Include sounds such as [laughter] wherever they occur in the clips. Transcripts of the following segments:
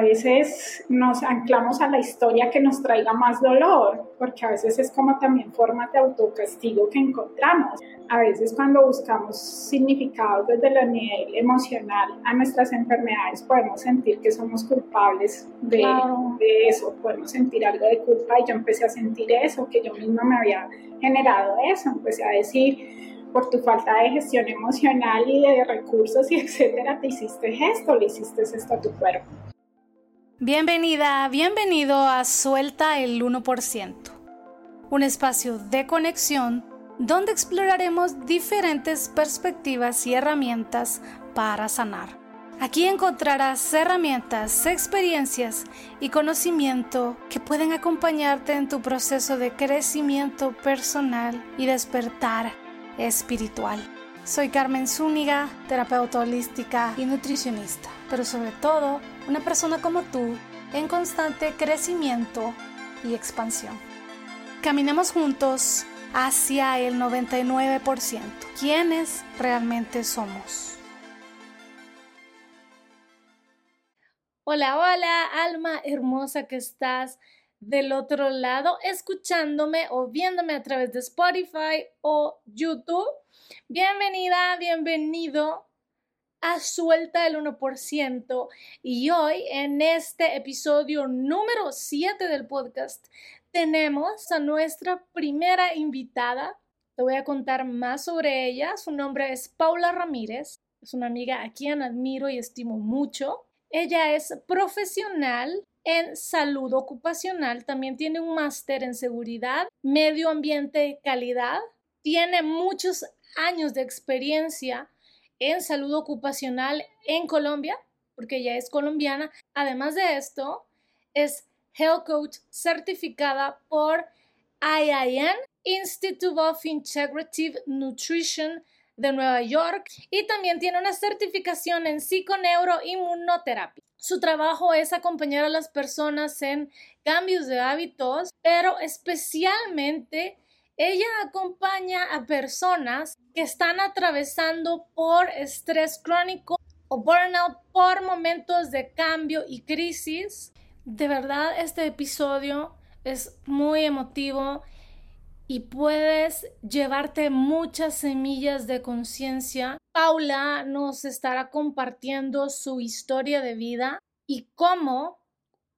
a veces nos anclamos a la historia que nos traiga más dolor, porque a veces es como también formas de autocastigo que encontramos. A veces cuando buscamos significados desde el nivel emocional a nuestras enfermedades podemos sentir que somos culpables de, de eso, podemos sentir algo de culpa y yo empecé a sentir eso, que yo misma me había generado eso, empecé a decir, por tu falta de gestión emocional y de recursos y etcétera, te hiciste esto, le hiciste esto a tu cuerpo. Bienvenida, bienvenido a Suelta el 1%, un espacio de conexión donde exploraremos diferentes perspectivas y herramientas para sanar. Aquí encontrarás herramientas, experiencias y conocimiento que pueden acompañarte en tu proceso de crecimiento personal y despertar espiritual. Soy Carmen Zúñiga, terapeuta holística y nutricionista, pero sobre todo una persona como tú en constante crecimiento y expansión. Caminemos juntos hacia el 99%. ¿Quiénes realmente somos? Hola, hola, alma hermosa que estás del otro lado escuchándome o viéndome a través de Spotify o YouTube. Bienvenida, bienvenido a Suelta el 1%. Y hoy, en este episodio número 7 del podcast, tenemos a nuestra primera invitada. Te voy a contar más sobre ella. Su nombre es Paula Ramírez. Es una amiga a quien admiro y estimo mucho. Ella es profesional en salud ocupacional, también tiene un máster en seguridad, medio ambiente y calidad, tiene muchos años de experiencia en salud ocupacional en Colombia, porque ella es colombiana. Además de esto, es Health Coach certificada por IIN, Institute of Integrative Nutrition de Nueva York, y también tiene una certificación en psiconeuroinmunoterapia. Su trabajo es acompañar a las personas en cambios de hábitos, pero especialmente ella acompaña a personas que están atravesando por estrés crónico o burnout por momentos de cambio y crisis. De verdad, este episodio es muy emotivo y puedes llevarte muchas semillas de conciencia. Paula nos estará compartiendo su historia de vida y cómo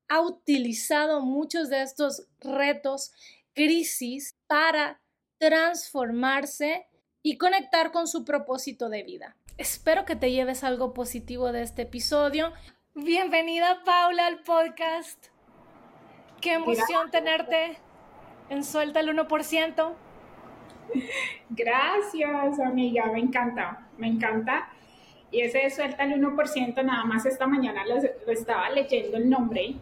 ha utilizado muchos de estos retos, crisis, para transformarse y conectar con su propósito de vida. Espero que te lleves algo positivo de este episodio. Bienvenida Paula al podcast. Qué emoción tenerte en Suelta el 1%. Gracias, amiga, me encanta, me encanta. Y ese de Suelta el 1%, nada más esta mañana lo, estaba leyendo el nombre.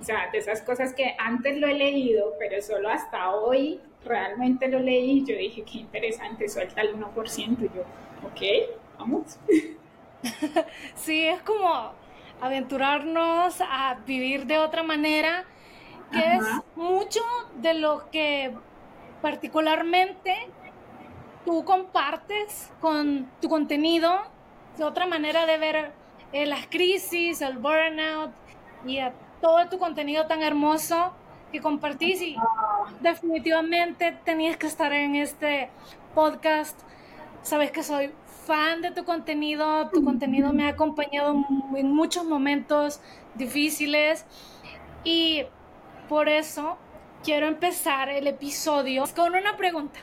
O sea, de esas cosas que antes lo he leído, pero solo hasta hoy realmente lo leí. Yo dije, qué interesante, suelta el 1%. Y yo, ok, vamos. [laughs] Sí, es como aventurarnos a vivir de otra manera que es mucho de lo que particularmente tú compartes con tu contenido, de otra manera de ver eh, las crisis, el burnout y todo tu contenido tan hermoso que compartís y definitivamente tenías que estar en este podcast. Sabes que soy fan de tu contenido, tu contenido me ha acompañado en muchos momentos difíciles y por eso quiero empezar el episodio con una pregunta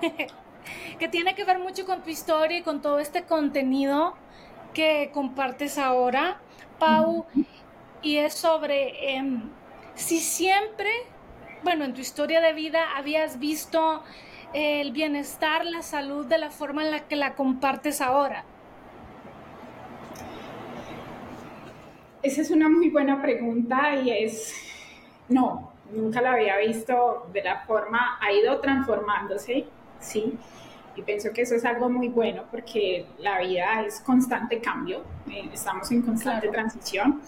[laughs] que tiene que ver mucho con tu historia y con todo este contenido que compartes ahora, Pau, y es sobre em, si siempre, bueno, en tu historia de vida habías visto el bienestar, la salud de la forma en la que la compartes ahora. Esa es una muy buena pregunta y es no, nunca la había visto de la forma, ha ido transformándose, ¿sí? Y pienso que eso es algo muy bueno porque la vida es constante cambio, eh, estamos en constante transición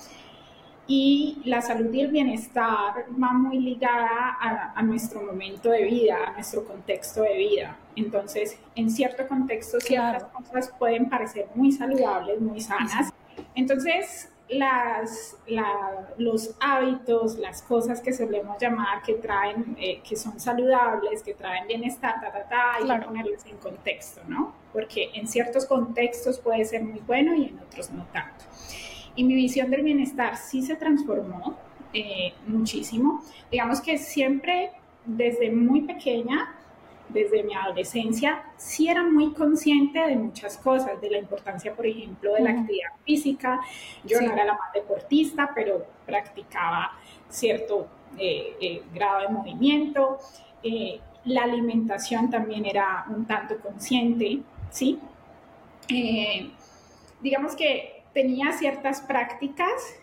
y la salud y el bienestar va muy ligada a, a, nuestro momento de vida, a nuestro contexto de vida. Entonces, en cierto contexto, ciertas cosas pueden parecer muy saludables, muy sanas. Entonces, las, los hábitos, las cosas que solemos llamar que traen, eh, que son saludables, que traen bienestar, ta, ta, ta, hay que ponerlos en contexto, ¿no? Porque en ciertos contextos puede ser muy bueno y en otros no tanto. Y mi visión del bienestar sí se transformó eh, muchísimo. Digamos que siempre desde muy pequeña desde mi adolescencia, sí era muy consciente de muchas cosas, de la importancia, por ejemplo, de la actividad física. Yo no era la más deportista, pero practicaba cierto eh, eh, grado de movimiento. Eh, la alimentación también era un tanto consciente, ¿sí? digamos que tenía ciertas prácticas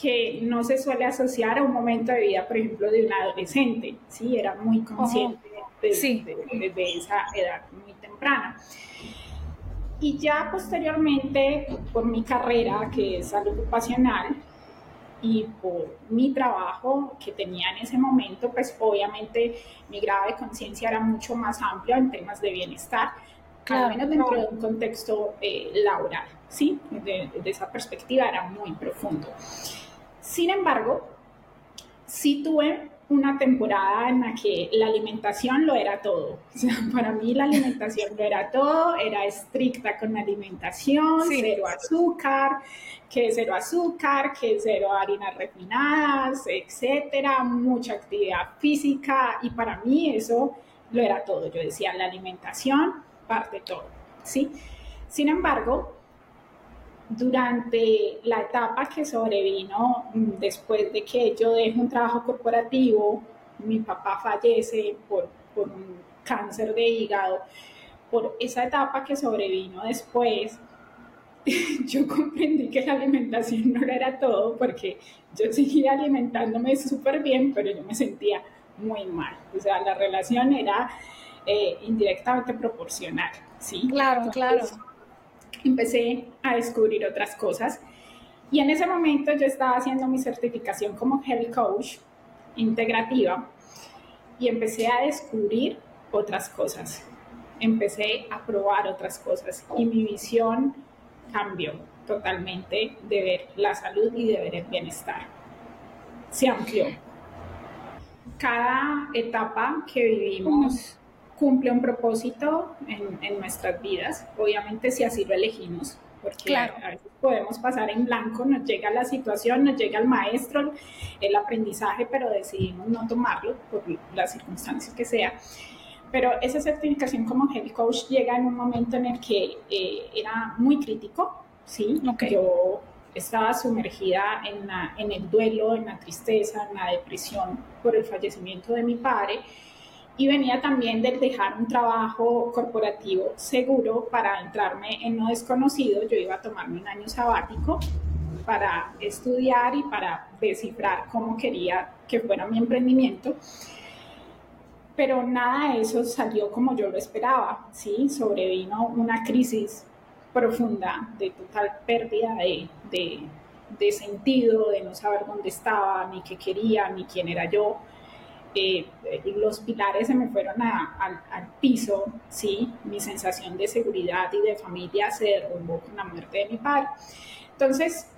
que no se suele asociar a un momento de vida, por ejemplo, de un adolescente, ¿sí? Era muy consciente desde, esa edad muy temprana. Y ya posteriormente, por mi carrera, que es salud ocupacional, y por mi trabajo que tenía en ese momento, pues obviamente mi grado de conciencia era mucho más amplio en temas de bienestar, al menos dentro de un contexto eh, laboral, ¿sí? De, de, esa perspectiva era muy profundo. Sin embargo, sí tuve una temporada en la que la alimentación lo era todo. O sea, [laughs] para mí la alimentación lo era todo, era estricta con la alimentación, cero azúcar, que cero azúcar, que cero harinas refinadas, etcétera, mucha actividad física y para mí eso lo era todo. Yo decía, la alimentación parte todo, ¿sí? Sin embargo, durante la etapa que sobrevino mm, después de que yo dejo un trabajo corporativo, mi papá fallece por, por un cáncer de hígado, por esa etapa que sobrevino después, [laughs] yo comprendí que la alimentación no era todo porque yo seguía alimentándome súper bien, pero yo me sentía muy mal. O sea, la relación era eh, indirectamente proporcional, ¿sí? Claro, claro empecé a descubrir otras cosas. Y en ese momento yo estaba haciendo mi certificación como Health Coach integrativa y empecé a descubrir otras cosas. Empecé a probar otras cosas y mi visión cambió totalmente de ver la salud y de ver el bienestar. Se amplió. Cada etapa que vivimos cumple un propósito en, nuestras vidas, obviamente si así lo elegimos, porque a veces podemos pasar en blanco, nos llega la situación, nos llega el maestro, el aprendizaje, pero decidimos no tomarlo por las circunstancias que sea. Pero esa certificación como Health Coach llega en un momento en el que eh, era muy crítico, ¿sí? Yo estaba sumergida en, en el duelo, en la tristeza, en la depresión por el fallecimiento de mi padre y venía también de dejar un trabajo corporativo seguro para entrarme en lo desconocido. Yo iba a tomarme un año sabático para estudiar y para descifrar cómo quería que fuera mi emprendimiento. Pero nada de eso salió como yo lo esperaba, ¿sí? Sobrevino una crisis profunda de total pérdida de, de, de sentido, de no saber dónde estaba, ni qué quería, ni quién era yo eh, los pilares se me fueron al, piso, ¿sí? Mi sensación de seguridad y de familia se derrumbó con la muerte de mi padre. Entonces,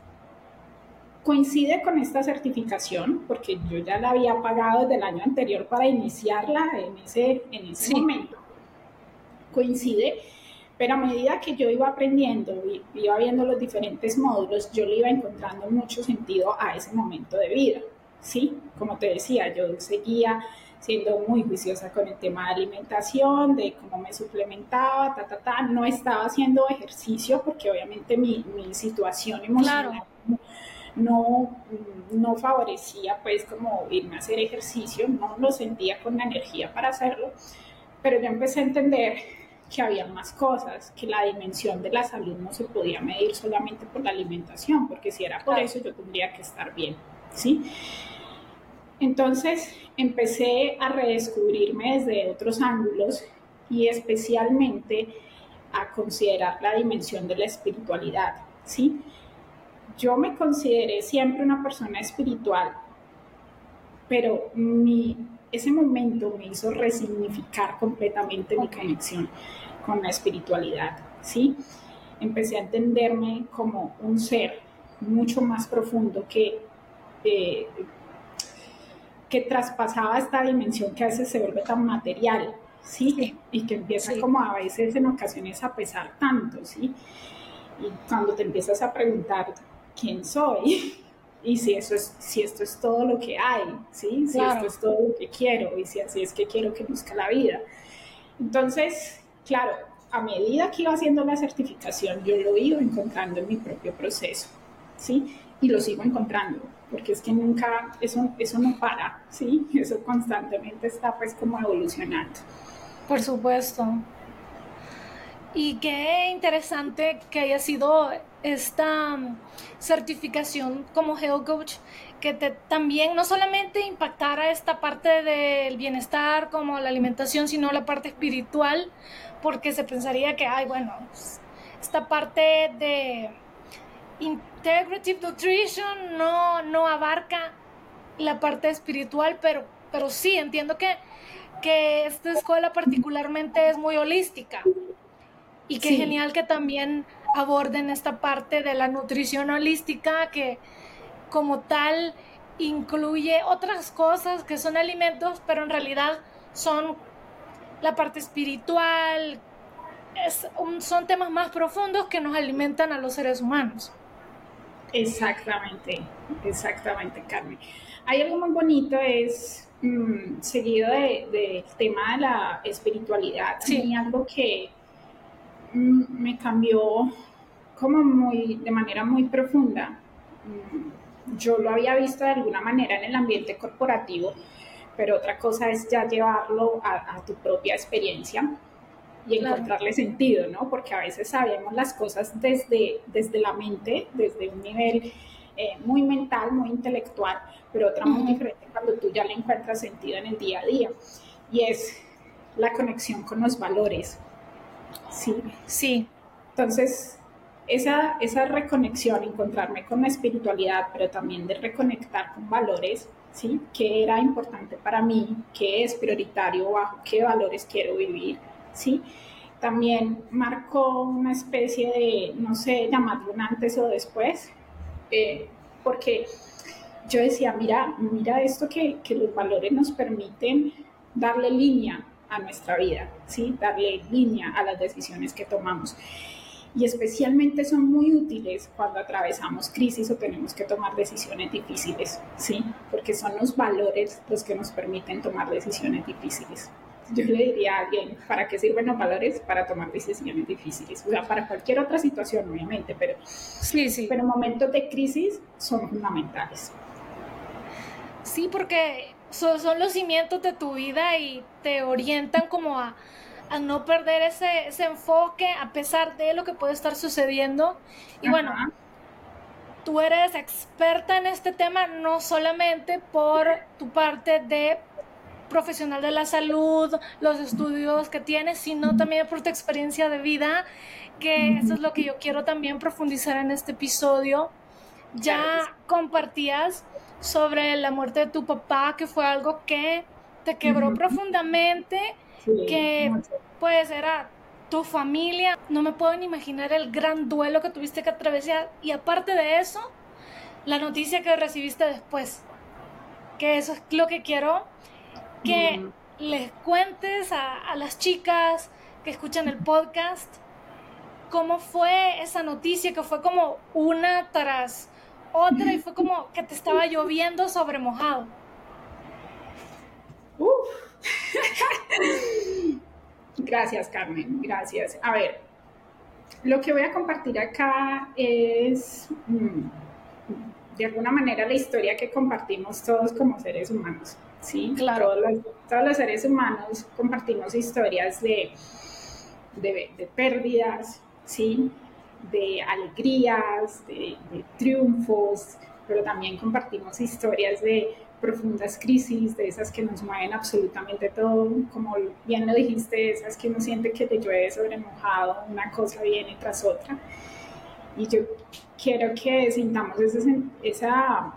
coincide con esta certificación, porque yo ya la había pagado desde el año anterior para iniciarla en ese, en ese momento. Coincide, pero a medida que yo iba aprendiendo, iba viendo los diferentes módulos, yo le iba encontrando mucho sentido a ese momento de vida. ¿Sí? Como te decía, yo seguía siendo muy juiciosa con el tema de alimentación, de cómo me suplementaba, ta, ta, ta. No estaba haciendo ejercicio porque obviamente mi, mi situación emocional no, no favorecía pues como irme a hacer ejercicio, no lo sentía con la energía para hacerlo, pero yo empecé a entender que había más cosas, que la dimensión de la salud no se podía medir solamente por la alimentación, porque si era por eso yo tendría que estar bien, ¿sí? Entonces empecé a redescubrirme desde otros ángulos y especialmente a considerar la dimensión de la espiritualidad, ¿sí? Yo me consideré siempre una persona espiritual, pero mi, ese momento me hizo resignificar completamente mi conexión con la espiritualidad, ¿sí? Empecé a entenderme como un ser mucho más profundo que, eh, que traspasaba esta dimensión que a veces se vuelve tan material, ¿sí? Y que empieza como a veces en ocasiones a pesar tanto, ¿sí? Y cuando te empiezas a preguntar quién soy [laughs] y si, eso es, si esto es todo lo que hay, ¿sí? Si esto es todo lo que quiero y si así es que quiero que busque la vida. Entonces, claro, a medida que iba haciendo la certificación, yo lo iba encontrando en mi propio proceso, ¿sí? Y lo sigo encontrando, porque es que nunca, eso, eso no para, ¿sí? Eso constantemente está pues como evolucionando. Por supuesto. Y qué interesante que haya sido esta mm, certificación como Health Coach, que te, también no solamente impactara esta parte del bienestar como la alimentación, sino la parte espiritual, porque se pensaría que, ay, bueno, esta parte de Integrative Nutrition no, no abarca la parte espiritual, pero, pero sí, entiendo que, que esta escuela particularmente es muy holística y qué genial que también aborden esta parte de la nutrición holística que como tal incluye otras cosas que son alimentos, pero en realidad son la parte espiritual, son temas más profundos que nos alimentan a los seres humanos. Exactamente, exactamente, Carmen. Hay algo muy bonito, es mm, seguido del de, tema de la espiritualidad, sí. algo que Mm, me cambió como muy, de manera muy profunda. Mm, yo lo había visto de alguna manera en el ambiente corporativo, pero otra cosa es ya llevarlo a, tu propia experiencia y encontrarle sentido, ¿no? Porque a veces sabemos las cosas desde, desde la mente, desde un nivel eh, muy mental, muy intelectual, pero otra muy diferente cuando tú ya le encuentras sentido en el día a día. Y es la conexión con los valores, Sí, sí. Entonces, esa, esa reconexión, encontrarme con la espiritualidad, pero también de reconectar con valores, ¿sí? ¿Qué era importante para mí? ¿Qué es prioritario? ¿Bajo qué valores quiero vivir? ¿Sí? También marcó una especie de, no sé, llamarlo un antes o después, eh, porque yo decía, mira, mira esto que, que los valores nos permiten darle línea a nuestra vida, ¿sí? darle línea a las decisiones que tomamos. Y especialmente son muy útiles cuando atravesamos crisis o tenemos que tomar decisiones difíciles, ¿sí? porque son los valores los que nos permiten tomar decisiones difíciles. Yo le diría a alguien, ¿para qué sirven los valores? Para tomar decisiones difíciles. O sea, para cualquier otra situación, obviamente, pero, sí, sí. pero momentos de crisis son fundamentales. Sí, porque son, los cimientos de tu vida y te orientan como a, no perder ese, enfoque a pesar de lo que puede estar sucediendo. Y bueno, tú eres experta en este tema no solamente por tu parte de profesional de la salud, los estudios que tienes, sino también por tu experiencia de vida, que eso es lo que yo quiero también profundizar en este episodio. Ya compartías sobre la muerte de tu papá, que fue algo que te quebró profundamente, que pues era tu familia. No me puedo ni imaginar el gran duelo que tuviste que atravesar. Y aparte de eso, la noticia que recibiste después. Que eso es lo que quiero que les cuentes a, a las chicas que escuchan el podcast cómo fue esa noticia, que fue como una tras otra y fue como que te estaba lloviendo sobre mojado. [laughs] gracias, Carmen, gracias. A ver, lo que voy a compartir acá es, mm, de alguna manera, la historia que compartimos todos como seres humanos. Sí, claro. Todos los, todos los seres humanos compartimos historias de, de, de pérdidas, ¿sí? de alegrías, de, triunfos, pero también compartimos historias de profundas crisis, de esas que nos mueven absolutamente todo, como bien lo dijiste, esas que uno siente que te llueve sobre mojado, una cosa viene tras otra. Y yo quiero que sintamos esa, esa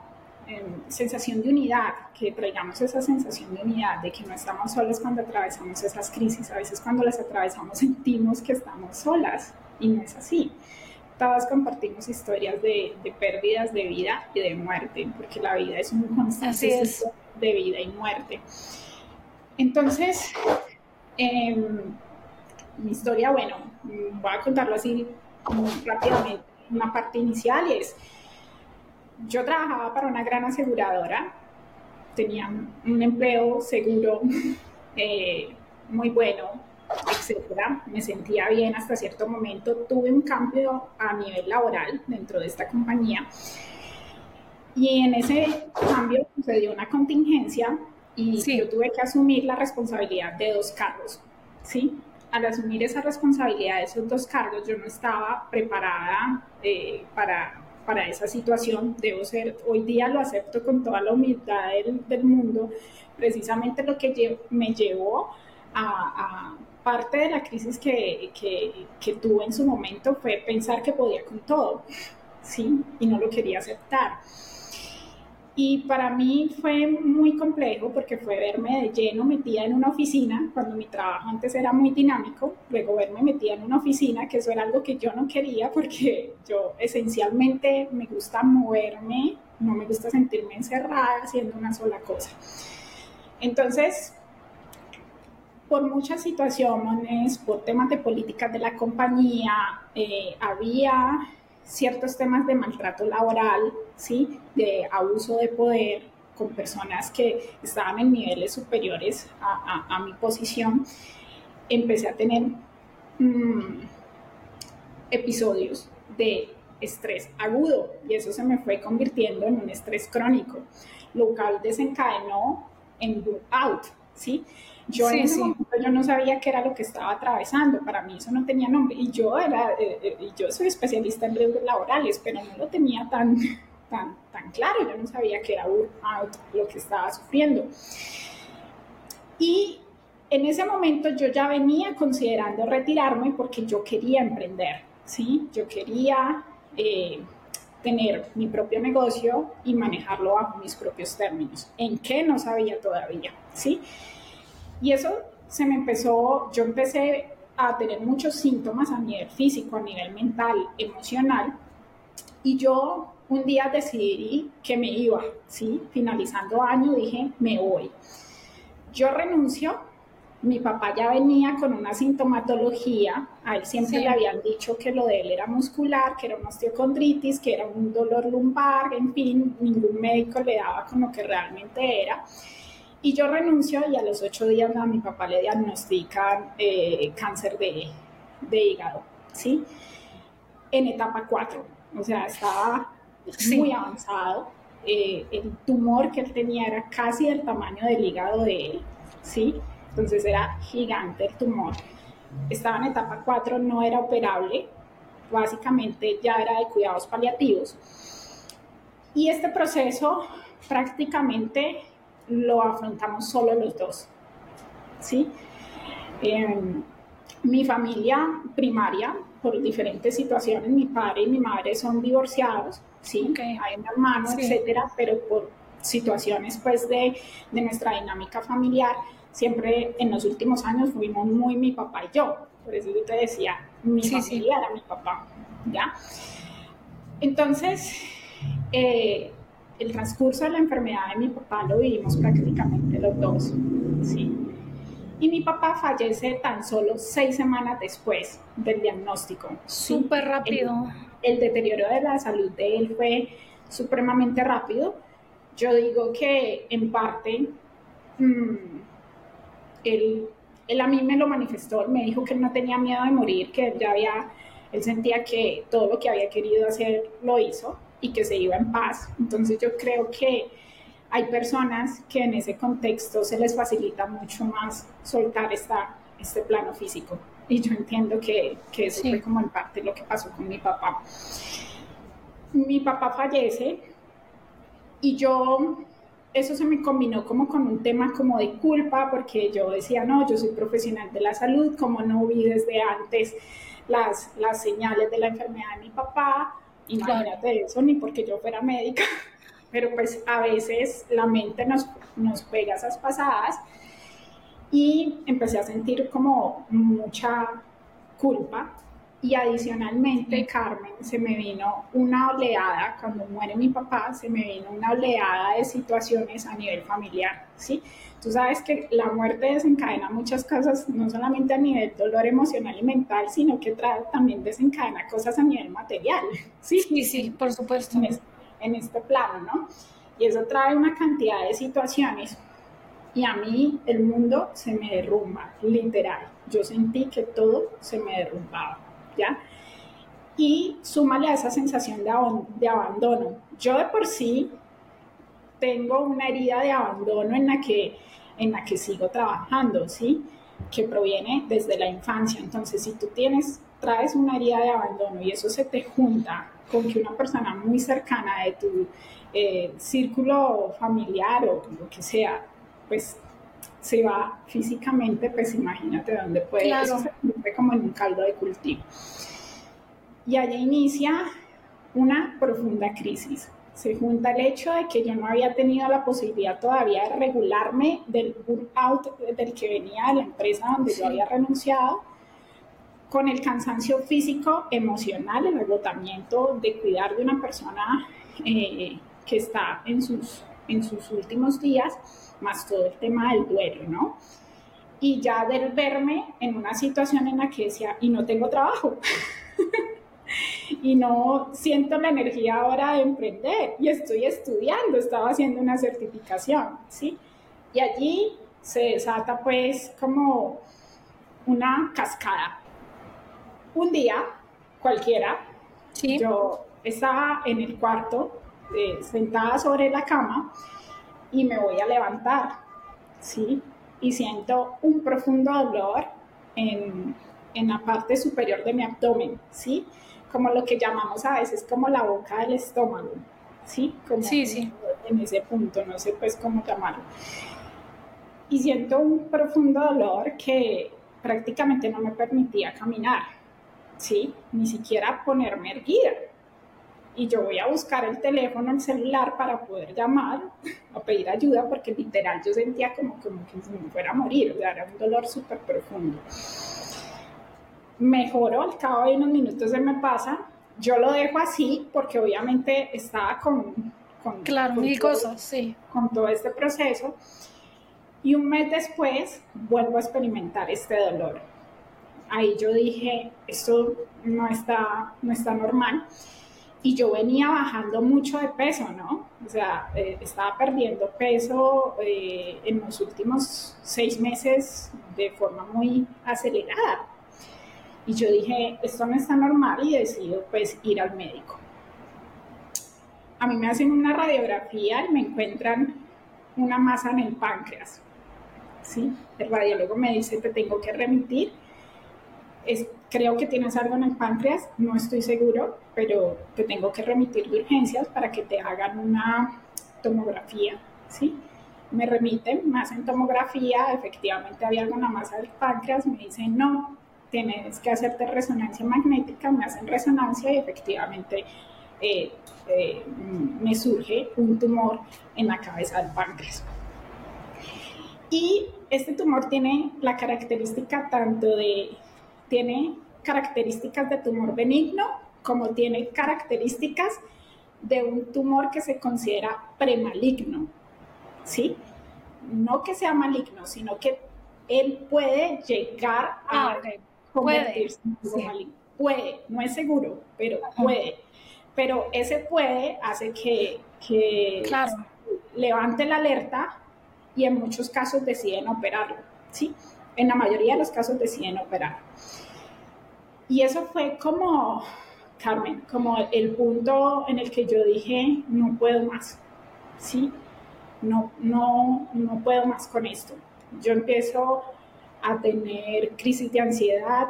sensación de unidad, que traigamos esa sensación de unidad, de que no estamos solas cuando atravesamos esas crisis. A veces cuando las atravesamos sentimos que estamos solas y no es así todas compartimos historias de, pérdidas de vida y de muerte, porque la vida es un constante de vida y muerte. Entonces, em, mi historia, bueno, voy a contarlo así rápidamente. Una parte inicial es, yo trabajaba para una gran aseguradora, tenía un empleo seguro, [laughs] eh, muy bueno, etcétera. Me sentía bien hasta cierto momento. Tuve un cambio a nivel laboral dentro de esta compañía. Y en ese cambio sucedió una contingencia y yo tuve que asumir la responsabilidad de dos cargos, ¿sí? Al asumir esa responsabilidad de esos dos cargos, yo no estaba preparada eh, para, para esa situación. Debo ser, hoy día lo acepto con toda la humildad del, mundo, precisamente lo que me llevó a, parte de la crisis que, que, tuve en su momento fue pensar que podía con todo, ¿sí? Y no lo quería aceptar. Y para mí fue muy complejo porque fue verme de lleno metida en una oficina, cuando mi trabajo antes era muy dinámico, luego verme metida en una oficina, que eso era algo que yo no quería porque yo esencialmente me gusta moverme, no me gusta sentirme encerrada haciendo una sola cosa. Entonces, por muchas situaciones, por temas de políticas de la compañía, eh, había ciertos temas de maltrato laboral, ¿sí? de abuso de poder con personas que estaban en niveles superiores a, mi posición, empecé a tener mm, episodios de estrés agudo y eso se me fue convirtiendo en un estrés crónico, lo cual desencadenó en burnout, ¿sí? Yo en ese momento yo no sabía qué era lo que estaba atravesando, para mí eso no tenía nombre y yo era, eh, eh, yo soy especialista en riesgos laborales, pero no lo tenía tan, tan, tan claro, yo no sabía que era lo que estaba sufriendo. Y en ese momento yo ya venía considerando retirarme porque yo quería emprender, ¿sí? Yo quería eh, tener mi propio negocio y manejarlo bajo mis propios términos. ¿En qué no sabía todavía? ¿Sí? Y eso se me empezó, yo empecé a tener muchos síntomas a nivel físico, a nivel mental, emocional, y yo un día decidí que me iba, ¿sí? Finalizando año dije, me voy. Yo renuncio, mi papá ya venía con una sintomatología, a él siempre le habían dicho que lo de él era muscular, que era una osteocondritis, que era un dolor lumbar, en fin, ningún médico le daba con lo que realmente era. Y yo renuncio y a los ocho días a mi papá le diagnostican eh, cáncer de, de, hígado, ¿sí? En etapa 4, o sea, estaba muy avanzado. Eh, el tumor que él tenía era casi del tamaño del hígado de él, ¿sí? Entonces era gigante el tumor. Estaba en etapa 4, no era operable, básicamente ya era de cuidados paliativos. Y este proceso prácticamente lo afrontamos solo los dos. ¿sí? Em, mi familia primaria, por diferentes situaciones, mi padre y mi madre son divorciados, ¿sí? hay un hermano, etcétera, pero por situaciones pues de, de, nuestra dinámica familiar, siempre en los últimos años fuimos muy mi papá y yo, por eso yo te decía, mi familia era mi papá, ¿ya? Entonces, eh, el transcurso de la enfermedad de mi papá lo vivimos prácticamente los dos, ¿sí? Y mi papá fallece tan solo seis semanas después del diagnóstico. Súper rápido. El, deterioro de la salud de él fue supremamente rápido. Yo digo que en parte mm, él, él, a mí me lo manifestó, me dijo que él no tenía miedo de morir, que ya había, él sentía que todo lo que había querido hacer lo hizo y que se iba en paz. Entonces yo creo que hay personas que en ese contexto se les facilita mucho más soltar esta, este plano físico. Y yo entiendo que, que eso fue como en parte lo que pasó con mi papá. Mi papá fallece y yo, eso se me combinó como con un tema como de culpa, porque yo decía, no, yo soy profesional de la salud, como no vi desde antes las, las señales de la enfermedad de mi papá, Imagínate eso, ni porque yo fuera médica, [laughs] pero pues a veces la mente nos, nos pega esas pasadas y empecé a sentir como mucha culpa Y adicionalmente, Carmen, se me vino una oleada, cuando muere mi papá, se me vino una oleada de situaciones a nivel familiar, ¿sí? Tú sabes que la muerte desencadena muchas cosas, no solamente a nivel dolor emocional y mental, sino que trae, también desencadena cosas a nivel material, ¿sí? Sí, sí, por supuesto. En este, en este plano, ¿no? Y eso trae una cantidad de situaciones y a mí el mundo se me derrumba, literal. Yo sentí que todo se me derrumbaba. Y súmale a esa sensación de, de abandono. Yo de por sí tengo una herida de abandono en la que, en la que sigo trabajando, ¿sí? Que proviene desde la infancia. Entonces, si tú tienes, traes una herida de abandono y eso se te junta con que una persona muy cercana de tu eh, círculo familiar o lo que sea, pues se va físicamente, pues imagínate dónde puede, eso se como en un caldo de cultivo. Y allí inicia una profunda crisis. Se junta el hecho de que yo no había tenido la posibilidad todavía de regularme del burnout del que venía de la empresa donde yo había renunciado, con el cansancio físico, emocional, el agotamiento de cuidar de una persona eh, que está en sus, en sus últimos días más todo el tema del duelo, ¿no? Y ya del verme en una situación en la que decía, y no tengo trabajo, [laughs] y no siento la energía ahora de emprender, y estoy estudiando, estaba haciendo una certificación, ¿sí? Y allí se desata pues como una cascada. Un día, cualquiera, yo estaba en el cuarto, eh, sentada sobre la cama, y me voy a levantar, ¿sí? Y siento un profundo dolor en, en la parte superior de mi abdomen, ¿sí? Como lo que llamamos a veces como la boca del estómago, ¿sí? Como sí, sí. En ese punto, no sé pues cómo llamarlo. Y siento un profundo dolor que prácticamente no me permitía caminar, ¿sí? Ni siquiera ponerme erguida y yo voy a buscar el teléfono, el celular para poder llamar a pedir ayuda porque literal yo sentía como, como que me fuera a morir, o sea, era un dolor súper profundo. Mejoró, al cabo de unos minutos se me pasa, yo lo dejo así porque obviamente estaba con... con claro, mil cosas, sí. Con todo este proceso. Y un mes después vuelvo a experimentar este dolor. Ahí yo dije, esto no está, no está normal y yo venía bajando mucho de peso, ¿no? O sea, eh, estaba perdiendo peso eh, en los últimos seis meses de forma muy acelerada. Y yo dije, esto no está normal y decido pues ir al médico. A mí me hacen una radiografía y me encuentran una masa en el páncreas. ¿sí? El radiólogo me dice, te tengo que remitir creo que tienes algo en el páncreas, no estoy seguro, pero te tengo que remitir de urgencias para que te hagan una tomografía, ¿sí? Me remiten, me hacen tomografía, efectivamente había alguna masa del páncreas, me dicen no, tienes que hacerte resonancia magnética, me hacen resonancia y efectivamente eh, eh, me surge un tumor en la cabeza del páncreas. Y este tumor tiene la característica tanto de tiene características de tumor benigno como tiene características de un tumor que se considera premaligno, ¿sí? No que sea maligno, sino que él puede llegar a ah, convertirse puede, en maligno. Puede, no es seguro, pero puede. Pero ese puede hace que, que levante la alerta y en muchos casos deciden operarlo, ¿sí? En la mayoría de los casos deciden operar. Y eso fue como, Carmen, como el punto en el que yo dije, no puedo más, ¿sí? No, no, no puedo más con esto. Yo empiezo a tener crisis de ansiedad,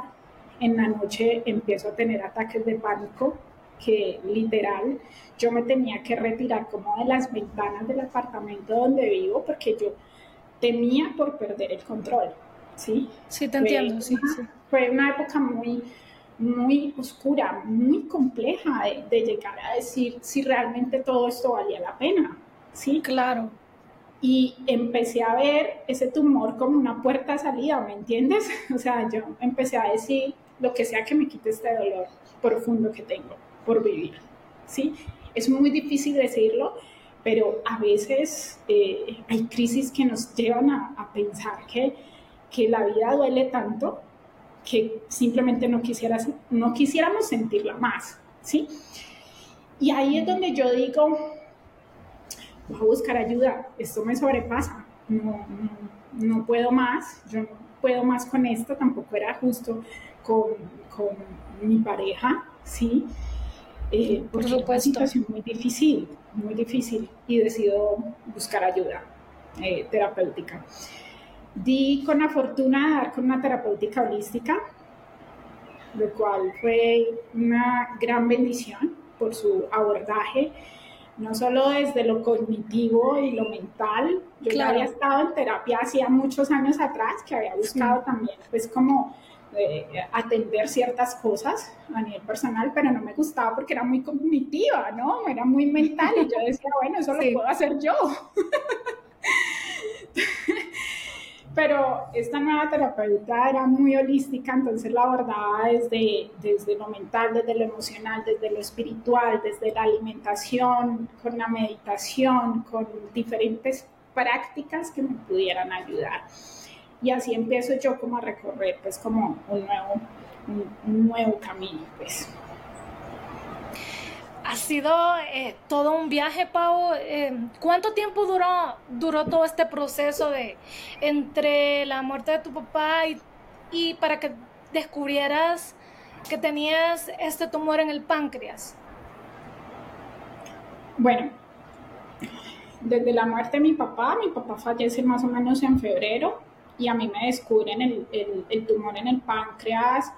en la noche empiezo a tener ataques de pánico, que literal yo me tenía que retirar como de las ventanas del apartamento donde vivo porque yo temía por perder el control, ¿sí? Sí, te entiendo, sí, sí. Fue una época muy, muy oscura, muy compleja de, llegar a decir si realmente todo esto valía la pena. Sí, claro. Y empecé a ver ese tumor como una puerta de salida, ¿me entiendes? [laughs] O sea, yo empecé a decir, lo que sea que me quite este dolor profundo que tengo por vivir, ¿sí? Es muy difícil decirlo, pero a veces eh, hay crisis que nos llevan a, pensar que, que, la vida duele tanto que simplemente no, quisieras, no quisiéramos sentirla más, ¿sí? Y ahí es donde yo digo, voy a buscar ayuda, esto me sobrepasa, no, no, puedo más, yo no puedo más con esto, tampoco era justo con, con mi pareja, ¿sí? Eh, porque es una situación muy difícil, muy difícil, y decido buscar ayuda eh, terapéutica. Di con la fortuna de dar con una terapéutica holística, lo cual fue una gran bendición por su abordaje, no solo desde lo cognitivo y lo mental. Yo ya había estado en terapia hacía muchos años atrás, que había buscado también, pues como eh, atender ciertas cosas a nivel personal, pero no me gustaba porque era muy cognitiva, ¿no? Era muy mental y yo decía, bueno, eso lo puedo hacer yo. [laughs] pero esta nueva terapeuta era muy holística, entonces la abordaba desde, desde lo mental, desde lo emocional, desde lo espiritual, desde la alimentación, con la meditación, con diferentes prácticas que me pudieran ayudar. Y así empiezo yo como a recorrer pues como un nuevo, un nuevo camino pues ha sido eh, todo un viaje, Pau. Eh, ¿Cuánto tiempo duró, duró todo este proceso de entre la muerte de tu papá y, y para que descubrieras que tenías este tumor en el páncreas? Bueno, desde la muerte de mi papá, mi papá fallece más o menos en febrero y a mí me descubren el, el, el tumor en el páncreas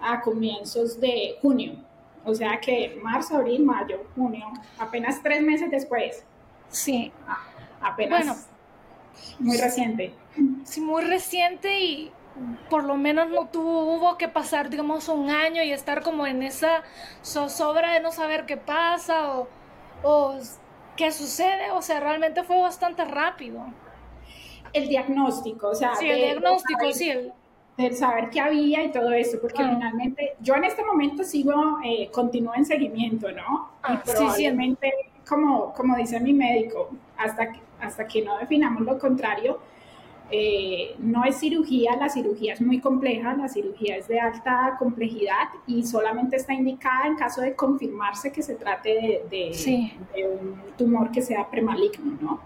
a comienzos de junio o sea que marzo, abril, mayo, junio, apenas tres meses después. Sí. Ah, apenas. Bueno. Muy reciente. Sí, muy reciente y por lo menos no tuvo que pasar, digamos, un año y estar como en esa zozobra de no saber qué pasa o, o qué sucede. O sea, realmente fue bastante rápido. El diagnóstico, o sea. Sí, el diagnóstico, sí. El, de saber qué había y todo eso, porque ah. finalmente yo en este momento sigo, eh, continúo en seguimiento, ¿no? y ah, probablemente, Como, como dice mi médico, hasta que, hasta que no definamos lo contrario, eh, no es cirugía, la cirugía es muy compleja, la cirugía es de alta complejidad y solamente está indicada en caso de confirmarse que se trate de, un tumor que sea premaligno, ¿no?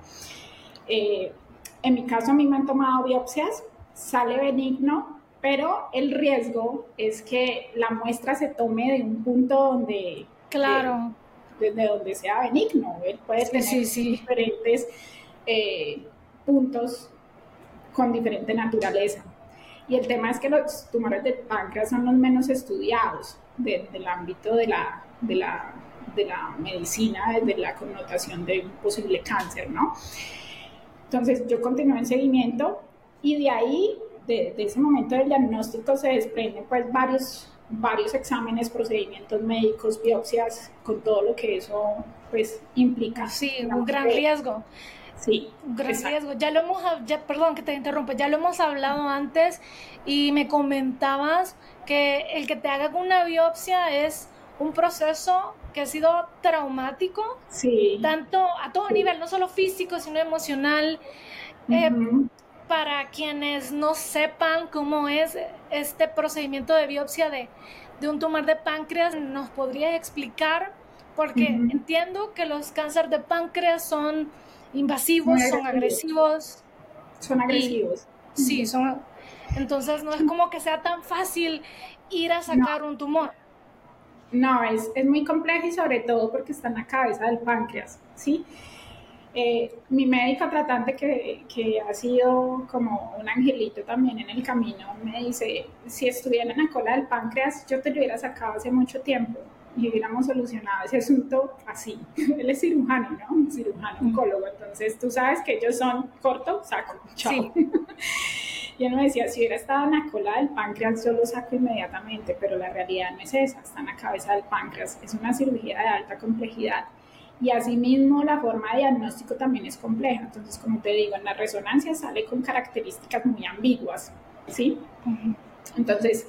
Eh, en mi caso a mí me han tomado biopsias, sale benigno, pero el riesgo es que la muestra se tome de un punto donde... Claro. desde donde sea benigno. Él puede tener diferentes eh, puntos con diferente naturaleza. Y el tema es que los tumores de páncreas son los menos estudiados del ámbito de la, de, la, de la medicina, desde la connotación de un posible cáncer, ¿no? Entonces yo continué en seguimiento y de ahí de, ese momento del diagnóstico se desprenden pues varios, varios exámenes, procedimientos médicos, biopsias, con todo lo que eso pues implica. Sí, un gran riesgo. Sí. Un gran riesgo. Ya lo hemos, ya, perdón que te interrumpa, ya lo hemos hablado antes y me comentabas que el que te haga una biopsia es un proceso que ha sido traumático, sí. tanto a todo nivel, no solo físico, sino emocional. Eh, para quienes no sepan cómo es este procedimiento de biopsia de, un tumor de páncreas, ¿nos podrías explicar? Porque entiendo que los cánceres de páncreas son invasivos, son agresivos. Son agresivos. sí, son. Entonces no es como que sea tan fácil ir a sacar un tumor. No, es, es muy complejo y sobre todo porque está en la cabeza del páncreas, ¿sí? Eh, mi médico tratante, que, que, ha sido como un angelito también en el camino, me dice, si estuviera en la cola del páncreas, yo te lo hubiera sacado hace mucho tiempo y hubiéramos solucionado ese asunto así. [laughs] Él es cirujano, ¿no? Un cirujano, oncólogo. Entonces, tú sabes que ellos son corto, saco, [laughs] chao. y él me decía, si hubiera estado en la cola del páncreas, yo lo saco inmediatamente, pero la realidad no es esa, está en la cabeza del páncreas. Es una cirugía de alta complejidad y asimismo la forma de diagnóstico también es compleja. Entonces, como te digo, en la resonancia sale con características muy ambiguas, ¿sí? Entonces,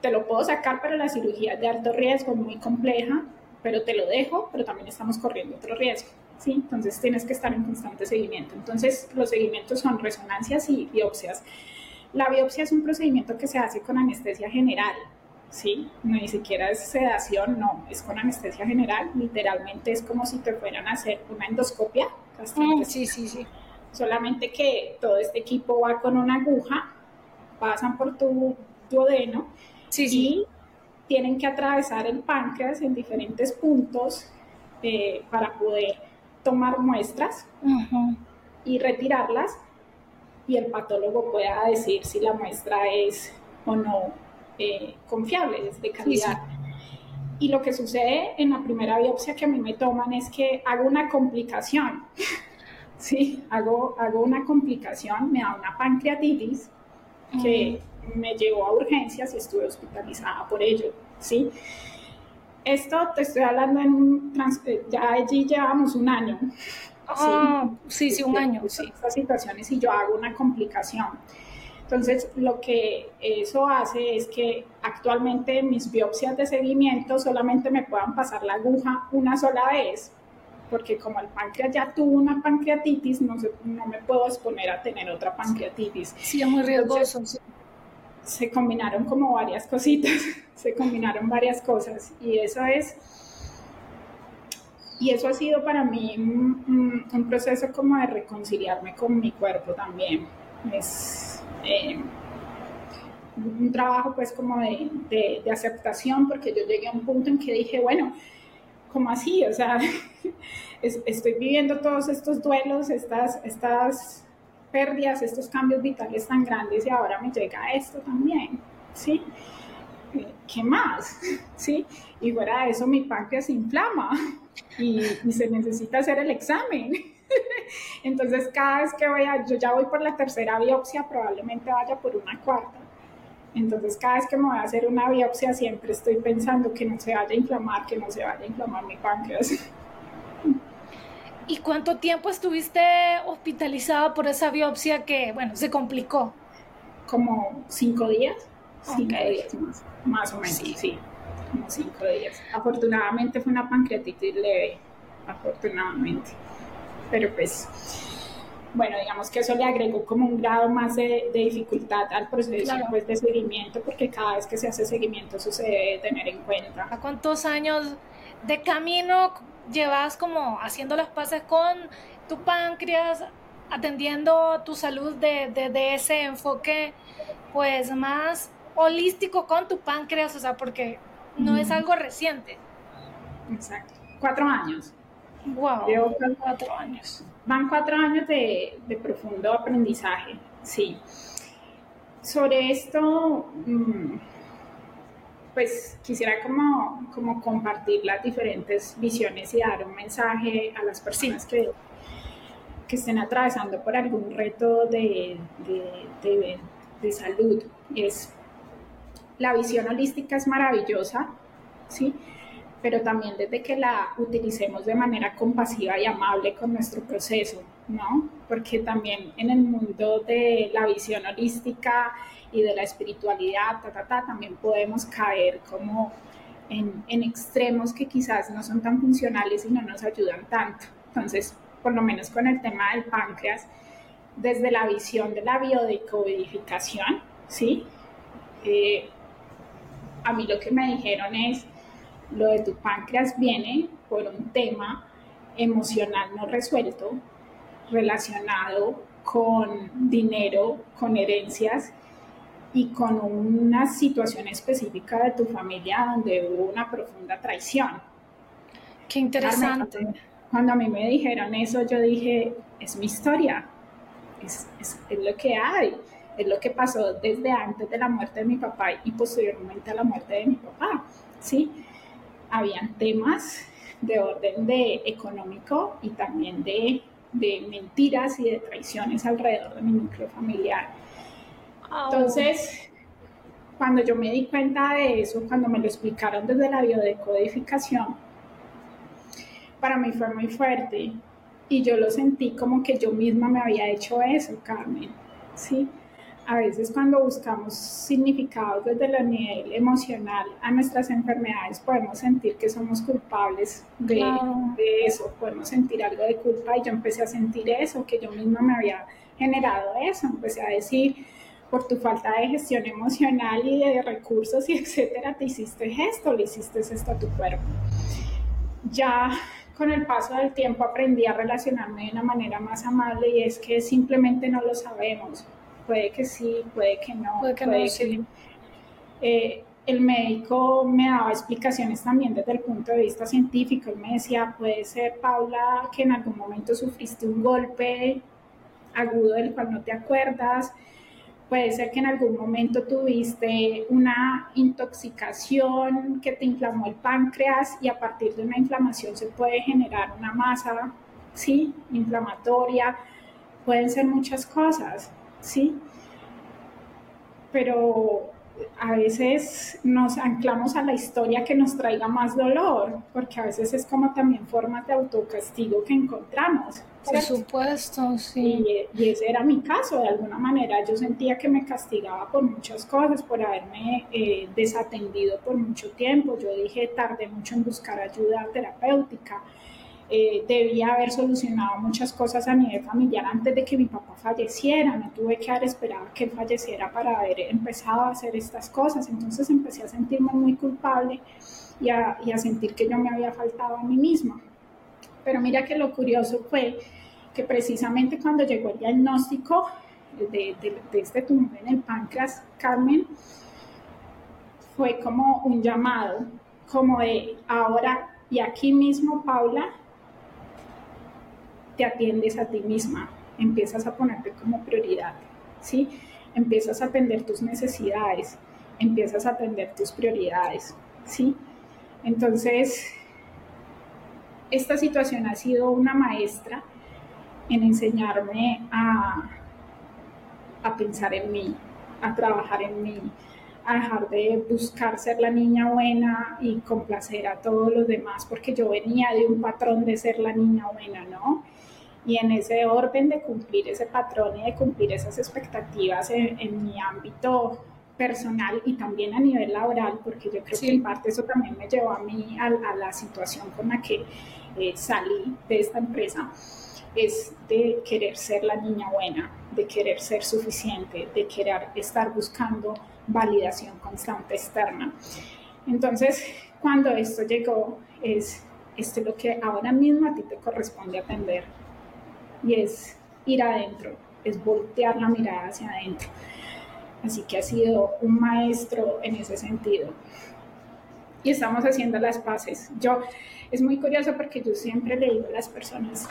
te lo puedo sacar, pero la cirugía es de alto riesgo, muy compleja, pero te lo dejo, pero también estamos corriendo otro riesgo. ¿sí? Entonces tienes que estar en constante seguimiento. Entonces los seguimientos son resonancias y biopsias. La biopsia es un procedimiento que se hace con anestesia general, ¿sí? Ni siquiera es sedación, no, es con anestesia general. Literalmente es como si te fueran a hacer una endoscopia. Mm, sí, sí, sí. Solamente que todo este equipo va con una aguja, pasan por tu duodeno sí, sí. y tienen que atravesar el páncreas en diferentes puntos eh, para poder tomar muestras y retirarlas y el patólogo pueda decir si la muestra es o no eh, confiable, es de calidad. Y lo que sucede en la primera biopsia que a mí me toman es que hago una complicación. [laughs] sí, hago, hago una complicación, me da una pancreatitis que me llevó a urgencias y estuve hospitalizada por ello. ¿sí? Esto te estoy hablando en un, eh, ya allí llevamos un año. [laughs] Ah, sí, sí, un año, sí. Estas situaciones y yo hago una complicación. Entonces, lo que eso hace es que actualmente mis biopsias de seguimiento solamente me puedan pasar la aguja una sola vez, porque como el páncreas ya tuvo una pancreatitis, no, no me puedo exponer a tener otra pancreatitis. Sí, es muy riesgoso. se combinaron como varias cositas, [laughs] se combinaron varias cosas y eso es y eso ha sido para mí un, proceso como de reconciliarme con mi cuerpo también. Es eh, un trabajo pues como de, aceptación porque yo llegué a un punto en que dije, bueno, ¿cómo así? O sea, [laughs] estoy viviendo todos estos duelos, estas, estas pérdidas, estos cambios vitales tan grandes y ahora me llega esto también, ¿sí? ¿Qué más? [laughs] ¿Sí? Y fuera de eso mi páncreas inflama, [laughs] y, se necesita hacer el examen. [laughs] Entonces, cada vez que voy a, yo ya voy por la tercera biopsia, probablemente vaya por una cuarta. Entonces, cada vez que me voy a hacer una biopsia, siempre estoy pensando que no se vaya a inflamar, que no se vaya a inflamar mi páncreas. ¿Y cuánto tiempo estuviste hospitalizada por esa biopsia que, bueno, se complicó? Como cinco días. Cinco días más, más o menos, sí como cinco días. Afortunadamente fue una pancreatitis leve, afortunadamente. Pero pues, bueno, digamos que eso le agregó como un grado más de, dificultad al proceso pues, de seguimiento, porque cada vez que se hace seguimiento eso se debe tener en cuenta. ¿A cuántos años de camino llevas como haciendo las paces con tu páncreas, atendiendo tu salud de, de, de ese enfoque pues más holístico con tu páncreas, o sea, porque no es algo reciente. Exacto. Cuatro años. Wow. cuatro años. Van cuatro años de, profundo aprendizaje, sí. Sobre esto, mm, pues quisiera como, como compartir las diferentes visiones y dar un mensaje a las personas que, que estén atravesando por algún reto de, de, de salud. Es la visión holística es maravillosa, ¿sí? Pero también desde que la utilicemos de manera compasiva y amable con nuestro proceso, ¿no? Porque también en el mundo de la visión holística y de la espiritualidad, ta, ta, ta, también podemos caer como en, en extremos que quizás no son tan funcionales y no nos ayudan tanto. Entonces, por lo menos con el tema del páncreas, desde la visión de la biodecodificación, ¿sí? Eh, a mí lo que me dijeron es, lo de tu páncreas viene por un tema emocional no resuelto, relacionado con dinero, con herencias y con una situación específica de tu familia donde hubo una profunda traición. Qué interesante. cuando a mí me dijeron eso, yo dije, es mi historia, es, es, es lo que hay es lo que pasó desde antes de la muerte de mi papá y posteriormente a la muerte de mi papá, ¿sí? Habían temas de orden de económico y también de, de mentiras y de traiciones alrededor de mi núcleo familiar. Entonces, cuando yo me di cuenta de eso, cuando me lo explicaron desde la biodecodificación, para mí fue muy fuerte y yo lo sentí como que yo misma me había hecho eso, Carmen, ¿sí? A veces cuando buscamos significados desde el nivel emocional a nuestras enfermedades podemos sentir que somos culpables de, de, eso, podemos sentir algo de culpa y yo empecé a sentir eso, que yo misma me había generado eso, empecé a decir, por tu falta de gestión emocional y de recursos y etcétera, te hiciste esto, le hiciste esto a tu cuerpo. Ya con el paso del tiempo aprendí a relacionarme de una manera más amable y es que simplemente no lo sabemos puede que sí, puede que no, puede que, no, eh, el médico me daba explicaciones también desde el punto de vista científico. Él me decía, puede ser, Paula, que en algún momento sufriste un golpe agudo del cual no te acuerdas. Puede ser que en algún momento tuviste una intoxicación que te inflamó el páncreas y a partir de una inflamación se puede generar una masa, ¿sí? Inflamatoria. Pueden ser muchas cosas. ¿Sí? Pero a veces nos anclamos a la historia que nos traiga más dolor, porque a veces es como también formas de autocastigo que encontramos. Por supuesto, sí. Y, ese era mi caso, de alguna manera yo sentía que me castigaba por muchas cosas, por haberme eh, desatendido por mucho tiempo. Yo dije, tardé mucho en buscar ayuda terapéutica eh, debía haber solucionado muchas cosas a nivel familiar antes de que mi papá falleciera, no tuve que haber esperado que falleciera para haber empezado a hacer estas cosas, entonces empecé a sentirme muy culpable y a, y a sentir que yo me había faltado a mí misma. Pero mira que lo curioso fue que precisamente cuando llegó el diagnóstico de, de, de, este tumor en el páncreas, Carmen, fue como un llamado, como de ahora y aquí mismo, Paula, te atiendes a ti misma, empiezas a ponerte como prioridad, ¿sí? Empiezas a atender tus necesidades, empiezas a atender tus prioridades, ¿sí? Entonces, esta situación ha sido una maestra en enseñarme a, a pensar en mí, a trabajar en mí, a dejar de buscar ser la niña buena y complacer a todos los demás, porque yo venía de un patrón de ser la niña buena, ¿no? Y en ese orden de cumplir ese patrón y de cumplir esas expectativas en, mi ámbito personal y también a nivel laboral, porque yo creo que en parte eso también me llevó a mí a, la situación con la que eh, salí de esta empresa, es de querer ser la niña buena, de querer ser suficiente, de querer estar buscando validación constante externa. Entonces, cuando esto llegó, es esto es lo que ahora mismo a ti te corresponde atender y es ir adentro, es voltear la mirada hacia adentro. Así que ha sido un maestro en ese sentido. Y estamos haciendo las paces. Yo, es muy curioso porque yo siempre le digo a las personas,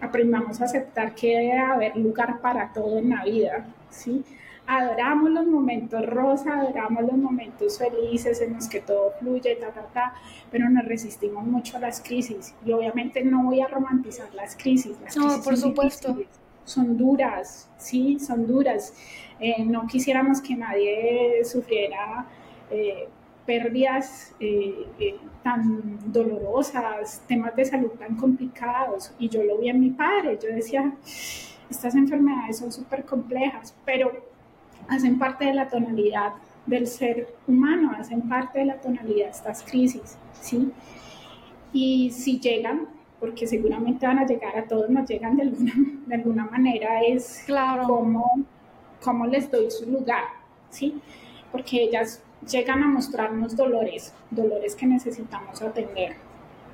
aprendamos a aceptar que debe haber lugar para todo en la vida, ¿sí? Adoramos los momentos rosa, adoramos los momentos felices en los que todo fluye, ta, ta, ta, pero nos resistimos mucho a las crisis. Y obviamente no voy a romantizar las crisis. Las no, por supuesto. Son duras, sí, son duras. Eh, no quisiéramos que nadie sufriera eh, pérdidas eh, tan dolorosas, temas de salud tan complicados. Y yo lo vi en mi padre, yo decía, estas enfermedades son súper complejas, pero hacen parte de la tonalidad del ser humano, hacen parte de la tonalidad de estas crisis, ¿sí? Y si llegan, porque seguramente van a llegar a todos, nos llegan de alguna, [laughs] de alguna manera, es claro. cómo, cómo les doy su lugar, ¿sí? Porque ellas llegan a mostrarnos dolores, dolores que necesitamos atender.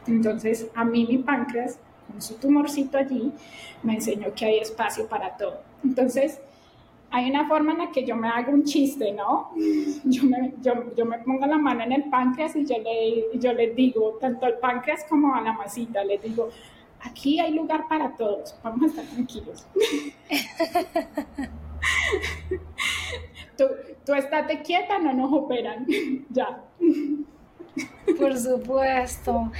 Entonces, a mí mi páncreas, con su tumorcito allí, me enseñó que hay espacio para todo. Entonces, hay una forma en la que yo me hago un chiste, ¿no? Yo me, yo, yo me pongo la mano en el páncreas y yo le, yo les digo, tanto al páncreas como a la masita, les digo, aquí hay lugar para todos, vamos a estar tranquilos. [laughs] tú, tú estate quieta, no nos operan, [laughs] ya. Por supuesto.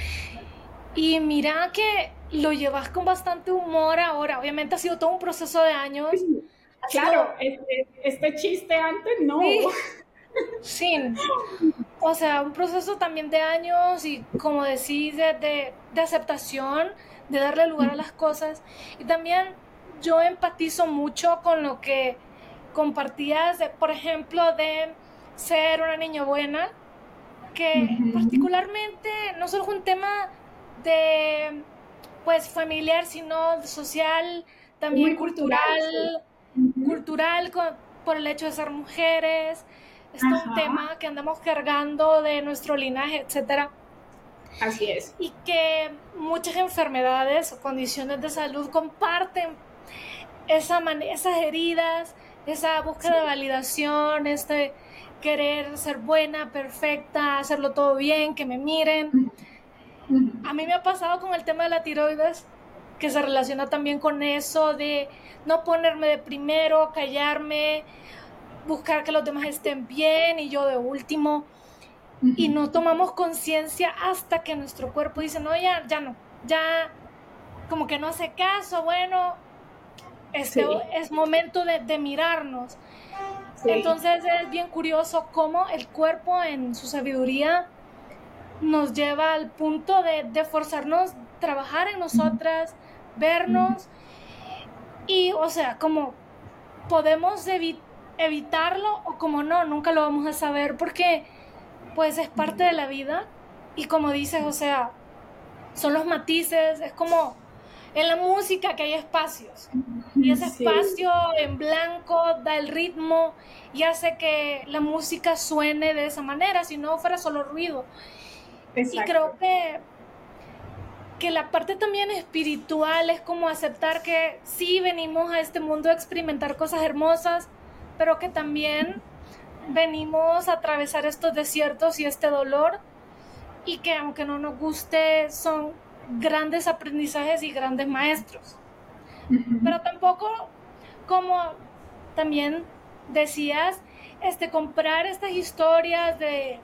Y mira que lo llevas con bastante humor ahora, obviamente ha sido todo un proceso de años. Claro, este, este, chiste antes no. [laughs] Sí. O sea, un proceso también de años y como decís, de, de, aceptación, de darle lugar a las cosas. Y también yo empatizo mucho con lo que compartías, por ejemplo, de ser una niña buena, que particularmente no solo es un tema de pues familiar, sino social, también cultural, cultural, por el hecho de ser mujeres. Es un tema que andamos cargando de nuestro linaje, etcétera. Así es. Y que muchas enfermedades o condiciones de salud comparten esa esas heridas, esa búsqueda de validación, este querer ser buena, perfecta, hacerlo todo bien, que me miren. A mí me ha pasado con el tema de la tiroides, que se relaciona también con eso de no ponerme de primero, callarme, buscar que los demás estén bien y yo de último. Y no tomamos conciencia hasta que nuestro cuerpo dice, no, ya, ya no, ya como que no hace caso, bueno, este es momento de, mirarnos. Entonces es bien curioso cómo el cuerpo en su sabiduría nos lleva al punto de, de forzarnos trabajar en nosotras, vernos. Y, o sea, como podemos evitarlo o como no, nunca lo vamos a saber porque pues es parte de la vida. Y como dices, o sea, son los matices, es como en la música que hay espacios. Y ese espacio en blanco da el ritmo y hace que la música suene de esa manera, si no fuera solo ruido. Y creo que, que la parte también espiritual es como aceptar que sí venimos a este mundo a experimentar cosas hermosas, pero que también venimos a atravesar estos desiertos y este dolor y que aunque no nos guste son grandes aprendizajes y grandes maestros. Pero tampoco, como también decías, este, comprar estas historias de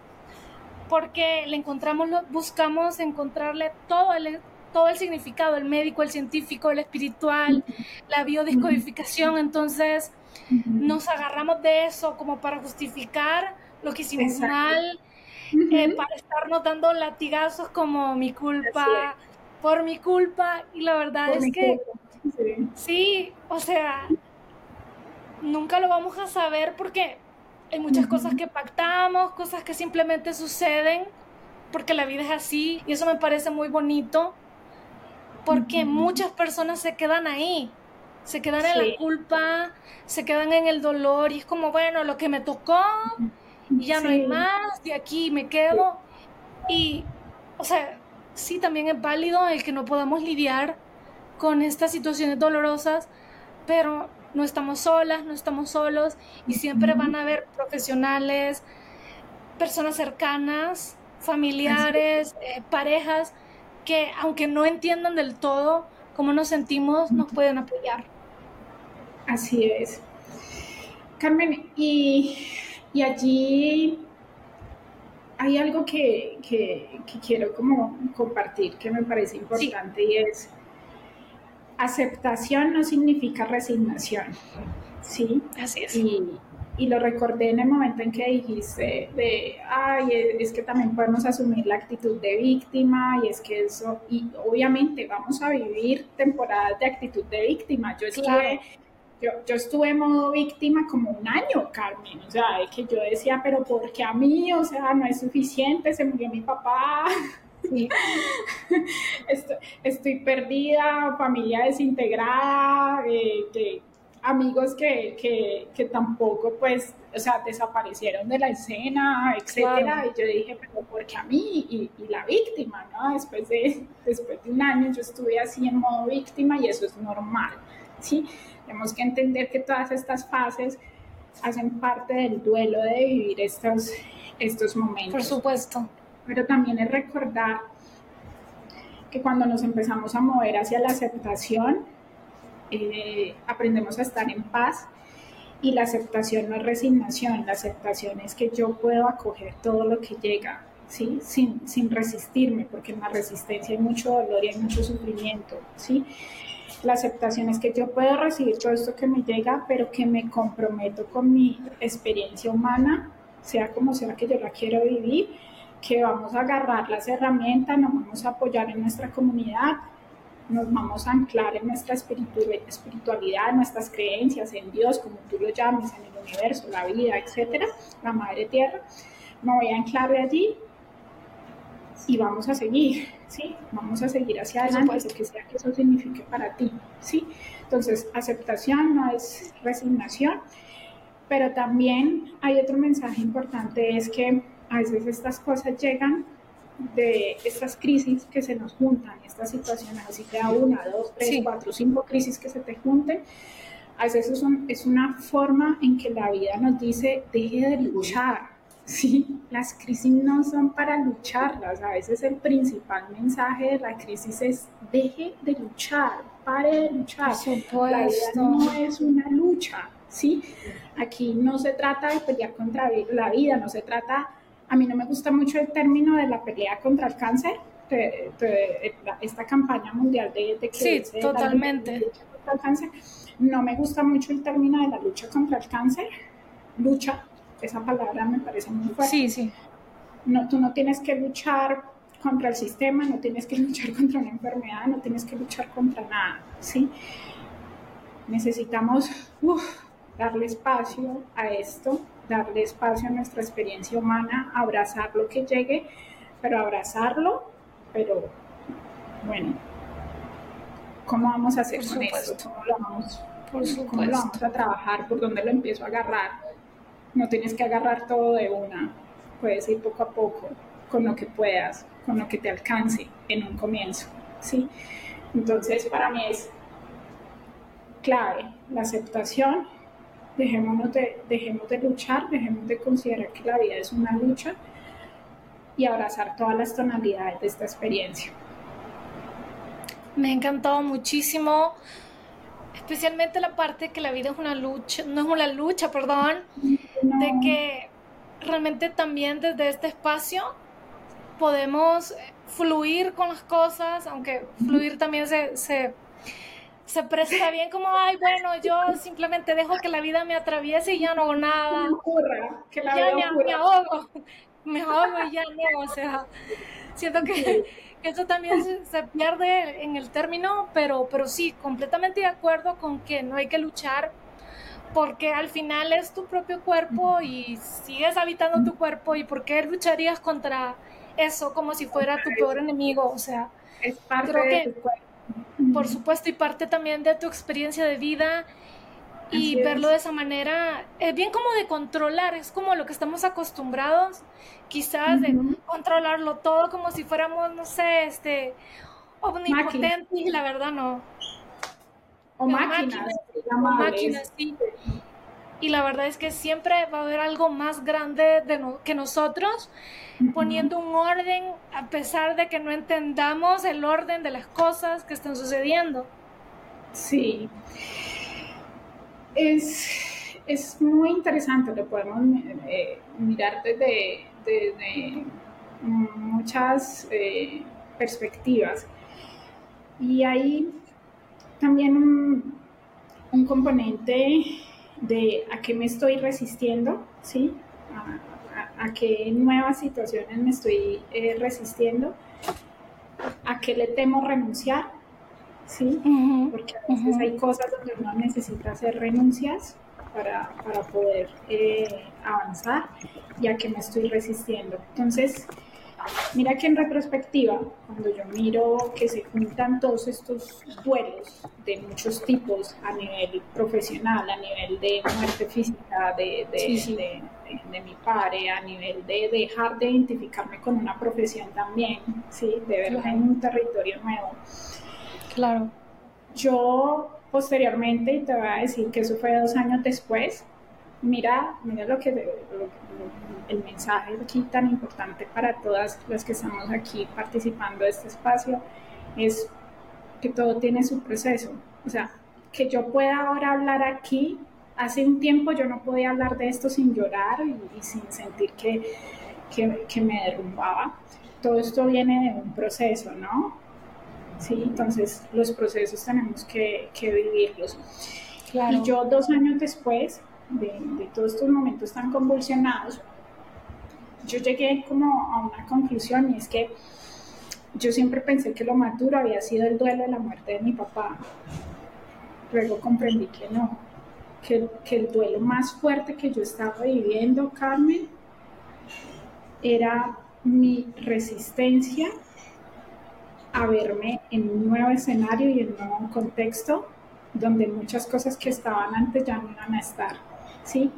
porque le encontramos, buscamos encontrarle todo el, todo el significado, el médico, el científico, el espiritual, la biodescodificación, entonces nos agarramos de eso como para justificar lo que hicimos mal, eh, para estarnos dando latigazos como mi culpa, por mi culpa, y la verdad es que sí. o sea, nunca lo vamos a saber porque hay muchas cosas que pactamos, cosas que simplemente suceden, porque la vida es así, y eso me parece muy bonito, porque muchas personas se quedan ahí, se quedan en la culpa, se quedan en el dolor, y es como, bueno, lo que me tocó, y ya no hay más, de aquí me quedo, y, o sea, sí, también es válido el que no podamos lidiar con estas situaciones dolorosas, pero no estamos solas, no estamos solos y siempre van a haber profesionales, personas cercanas, familiares, eh, parejas que aunque no entiendan del todo cómo nos sentimos, nos pueden apoyar. Así es. Carmen, y, allí hay algo que, quiero como compartir que me parece importante y es aceptación no significa resignación, ¿sí? Así es. Y, lo recordé en el momento en que dijiste de, ay, es que también podemos asumir la actitud de víctima y es que eso, y obviamente vamos a vivir temporadas de actitud de víctima. Yo estuve, yo, yo, estuve en modo víctima como un año, Carmen, o sea, es que yo decía, pero ¿por qué a mí? O sea, no es suficiente, se murió mi papá. [laughs] [laughs] Estoy, perdida, familia desintegrada, eh, amigos que, tampoco, pues, o sea, desaparecieron de la escena, etcétera. Y yo dije, pero ¿por qué a mí? Y, la víctima, ¿no? Después de, después de un año yo estuve así en modo víctima y eso es normal, ¿sí? Tenemos que entender que todas estas fases hacen parte del duelo de vivir estos, estos momentos. Por supuesto pero también es recordar que cuando nos empezamos a mover hacia la aceptación, eh, aprendemos a estar en paz y la aceptación no es resignación, la aceptación es que yo puedo acoger todo lo que llega, ¿sí? sin, sin resistirme, porque en la resistencia hay mucho dolor y hay mucho sufrimiento. ¿sí? La aceptación es que yo puedo recibir todo esto que me llega, pero que me comprometo con mi experiencia humana, sea como sea que yo la quiero vivir, que vamos a agarrar las herramientas, nos vamos a apoyar en nuestra comunidad nos vamos a anclar en nuestra espiritualidad, en nuestras creencias, en Dios, como tú lo llames, en el universo, la vida, etcétera, la madre tierra. Me voy a anclar de allí y vamos a seguir, ¿sí? Vamos a seguir hacia adelante, lo que sea que eso signifique para ti, ¿sí? Entonces, aceptación no es resignación, pero también hay otro mensaje importante, es que a veces estas cosas llegan de estas crisis que se nos juntan, estas situaciones, así que a una, dos, tres, cuatro, cinco crisis que se te junten, a veces es, es una forma en que la vida nos dice, deje de luchar, [laughs] ¿sí? Las crisis no son para lucharlas, a veces el principal mensaje de la crisis es, deje de luchar, pare de luchar, la vida no es una lucha, ¿sí? Aquí no se trata de pelear contra la vida, no se trata a mí no me gusta mucho el término de la pelea contra el cáncer, esta campaña mundial de, que sí, totalmente. contra el cáncer. No me gusta mucho el término de la lucha contra el cáncer. Lucha, esa palabra me parece muy fuerte. Sí, sí. No, tú no tienes que luchar contra el sistema, no tienes que [laughs] luchar contra una enfermedad, no tienes que luchar contra nada, ¿sí? Necesitamos darle espacio a esto, darle espacio a nuestra experiencia humana, abrazar lo que llegue, pero abrazarlo, pero bueno, ¿cómo vamos a hacer con esto? ¿Cómo lo, vamos, ¿Cómo lo vamos a trabajar? ¿Por dónde lo empiezo a agarrar? No tienes que agarrar todo de una, puedes ir poco a poco, con lo que puedas, con lo que te alcance en un comienzo, ¿sí? Entonces, para mí es clave la aceptación dejémonos de, dejemos de luchar, dejemos de considerar que la vida es una lucha y abrazar todas las tonalidades de esta experiencia. Me ha encantado muchísimo, especialmente la parte que la vida es una lucha, no es una lucha, perdón, de que realmente también desde este espacio podemos fluir con las cosas, aunque fluir también se, se se presta bien como, ay, bueno, yo simplemente dejo que la vida me atraviese y ya no hago nada. que la ya me, ahogo, [laughs] me ahogo y ya no, o sea, siento que, eso también se, pierde en el término, pero, pero sí, completamente de acuerdo con que no hay que luchar porque al final es tu propio cuerpo y sigues habitando tu cuerpo y por qué lucharías contra eso como si fuera tu peor enemigo, o sea, es parte creo de tu cuerpo por supuesto, y parte también de tu experiencia de vida y verlo de esa manera es bien como de controlar, es como lo que estamos acostumbrados, quizás de controlarlo todo como si fuéramos, no sé, este omnipotentes, y la verdad no. O máquinas, máquinas, sí. Y la verdad es que siempre va a haber algo más grande de que nosotros poniendo un orden a pesar de que no entendamos el orden de las cosas que están sucediendo. Sí. Es, es muy interesante, lo podemos eh, mirar desde, muchas eh, perspectivas. Y hay también un, un, componente de a qué me estoy resistiendo, ¿sí? Qué nuevas situaciones me estoy eh, resistiendo, a qué le temo renunciar, ¿sí? Porque a veces hay cosas donde uno necesita hacer renuncias para, para poder eh, avanzar y a qué me estoy resistiendo. Entonces, Mira que en retrospectiva, cuando yo miro que se juntan todos estos duelos de muchos tipos a nivel profesional, a nivel de muerte física de, de, de, mi padre, a nivel de dejar de identificarme con una profesión también, ¿sí? de verla en un territorio nuevo. Claro. Yo posteriormente, y te voy a decir que eso fue dos años después, mira, mira lo que, el mensaje aquí tan importante para todas las que estamos aquí participando de este espacio es que todo tiene su proceso. O sea, que yo pueda ahora hablar aquí, hace un tiempo yo no podía hablar de esto sin llorar y, sin sentir que, que, me derrumbaba. Todo esto viene de un proceso, ¿no? Sí, entonces los procesos tenemos que, que vivirlos. Y yo dos años después de, todos estos momentos tan convulsionados, yo llegué como a una conclusión y es que yo siempre pensé que lo más duro había sido el duelo de la muerte de mi papá. Luego comprendí que no, que, que el duelo más fuerte que yo estaba viviendo, Carmen, era mi resistencia a verme en un nuevo escenario y en un nuevo contexto donde muchas cosas que estaban antes ya no iban a estar, ¿sí?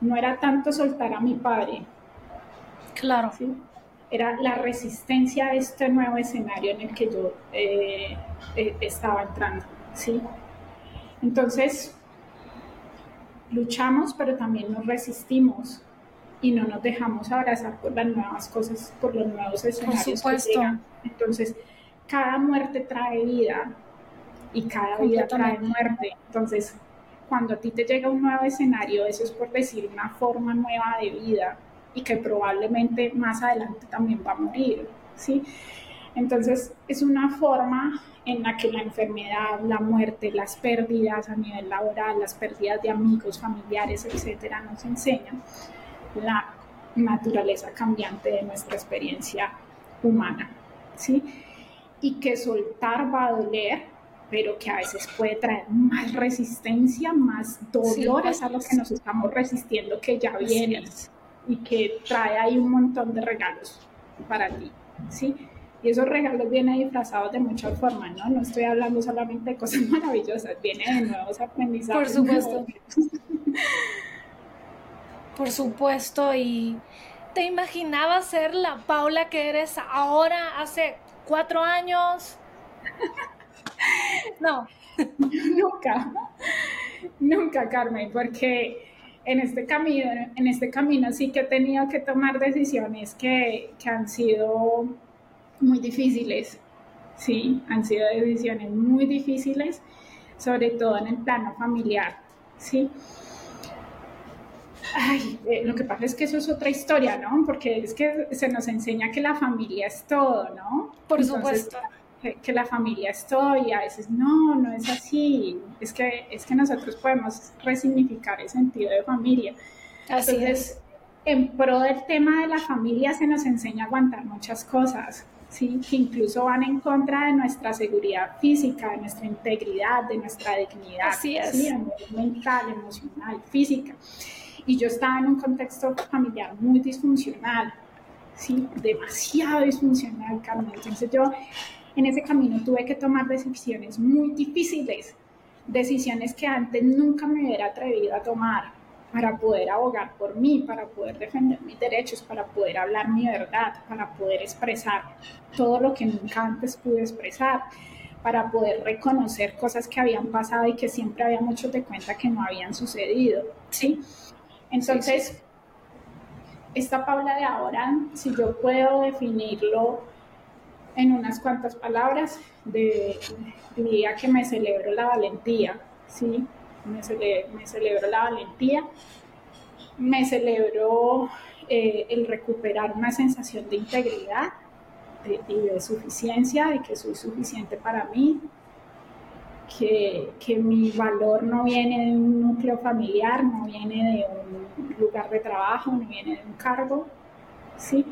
No era tanto soltar a mi padre. Claro. ¿sí? Era la resistencia a este nuevo escenario en el que yo eh, eh, estaba entrando, ¿sí? Entonces, luchamos, pero también nos resistimos y no nos dejamos abrazar por las nuevas cosas, por los nuevos escenarios que llegan. Entonces, cada muerte trae vida y cada vida trae muerte. Entonces, cuando a ti te llega un nuevo escenario, eso es por decir una forma nueva de vida y que probablemente más adelante también va a morir, ¿sí? Entonces, es una forma en la que la enfermedad, la muerte, las pérdidas a nivel laboral, las pérdidas de amigos, familiares, etcétera, nos enseñan la naturaleza cambiante de nuestra experiencia humana, ¿sí? Y que soltar va a doler, pero que a veces puede traer más resistencia, más dolor, es a lo que nos estamos resistiendo que ya viene y que trae ahí un montón de regalos para ti, ¿sí? Y esos regalos vienen disfrazados de muchas formas, ¿no? No estoy hablando solamente de cosas [laughs] maravillosas, viene de nuevos aprendizajes. Por supuesto. Por supuesto, y ¿te imaginabas ser la Paula que eres ahora, hace cuatro años? [laughs] No. nunca, nunca, Carmen, porque en este camino, en este camino sí que he tenido que tomar decisiones que, que han sido muy difíciles, sí, han sido decisiones muy difíciles, sobre todo en el plano familiar, sí. Ay, eh, lo que pasa es que eso es otra historia, ¿no? Porque es que se nos enseña que la familia es todo, ¿no? Por supuesto. Que, la familia es todo y a veces no, no es así. Es que, es que nosotros podemos resignificar el sentido de familia. Así Entonces, en pro del tema de la familia se nos enseña a aguantar muchas cosas, ¿sí? Que incluso van en contra de nuestra seguridad física, de nuestra integridad, de nuestra dignidad. Así es. ¿sí? mental, emocional, física. Y yo estaba en un contexto familiar muy disfuncional, ¿sí? Demasiado disfuncional, Carmen. Entonces yo en ese camino tuve que tomar decisiones muy difíciles, decisiones que antes nunca me hubiera atrevido a tomar para poder abogar por mí, para poder defender mis derechos, para poder hablar mi verdad, para poder expresar todo lo que nunca antes pude expresar, para poder reconocer cosas que habían pasado y que siempre había muchos de cuenta que no habían sucedido, ¿sí? Entonces, esta Paula de ahora, si yo puedo definirlo en unas cuantas palabras, de, diría que me celebro la valentía, ¿sí? Me, celebro la valentía, me celebro eh, el recuperar una sensación de integridad y de suficiencia, de que soy suficiente para mí, que, que, mi valor no viene de un núcleo familiar, no viene de un lugar de trabajo, no viene de un cargo, ¿sí?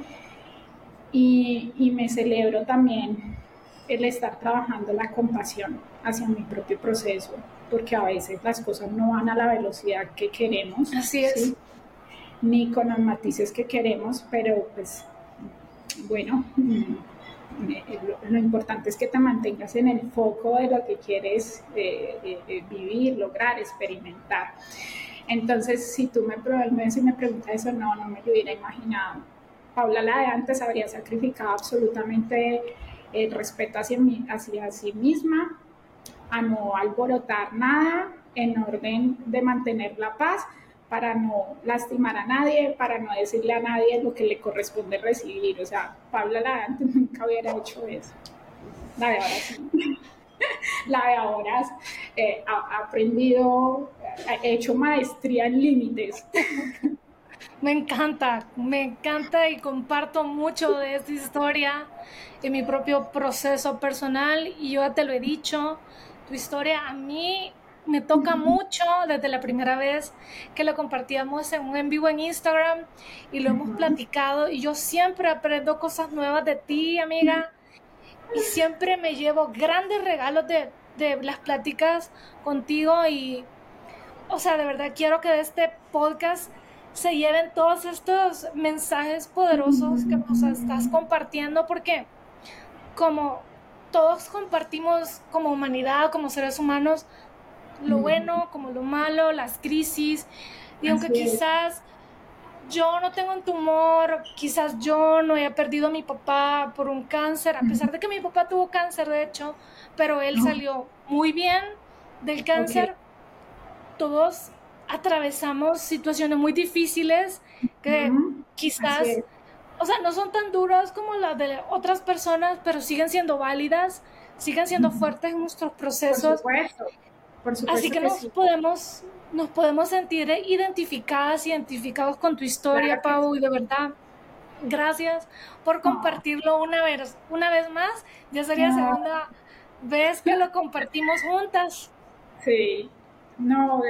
Y, y me celebro también el estar trabajando la compasión hacia mi propio proceso, porque a veces las cosas no van a la velocidad que queremos. Así es. Ni con los matices que queremos, pero pues bueno, eh, lo, importante es que te mantengas en el foco de lo que quieres eh, eh, vivir, lograr, experimentar. Entonces, si tú me, si me preguntas eso, no, no me lo hubiera imaginado. Paula, la de antes, habría sacrificado absolutamente el respeto hacia, hacia sí misma, a no alborotar nada, en orden de mantener la paz, para no lastimar a nadie, para no decirle a nadie lo que le corresponde recibir. O sea, Paula la antes [laughs] nunca hubiera hecho eso. La de ahora sí. [laughs] La de ahora eh, ha, aprendido, ha hecho maestría en límites. [laughs] Me encanta, me encanta y comparto mucho de esta historia en mi propio proceso personal y yo te lo he dicho, tu historia a mí me toca mucho desde la primera vez que lo compartíamos en un en vivo en Instagram y lo hemos platicado y yo siempre aprendo cosas nuevas de ti, amiga. y siempre me llevo grandes regalos de, de las pláticas contigo y, o sea, de verdad quiero que de este podcast se lleven todos estos mensajes poderosos que nos estás compartiendo porque como todos compartimos como humanidad, como seres humanos, lo bueno como lo malo, las crisis, y aunque quizás yo no tengo un tumor, quizás yo no haya perdido a mi papá por un cáncer, a pesar de que mi papá tuvo cáncer, de hecho, pero él salió muy bien del cáncer. Todos atravesamos situaciones muy difíciles que quizás, o sea, no son tan duras como las de otras personas, pero siguen siendo válidas, siguen siendo fuertes en nuestros procesos. Por supuesto. Por supuesto Así que, nos podemos nos podemos sentir identificadas, identificados con tu historia, Pau, y de verdad, gracias por compartirlo una vez, una vez más. Ya sería la segunda vez que lo compartimos juntas. Sí, no,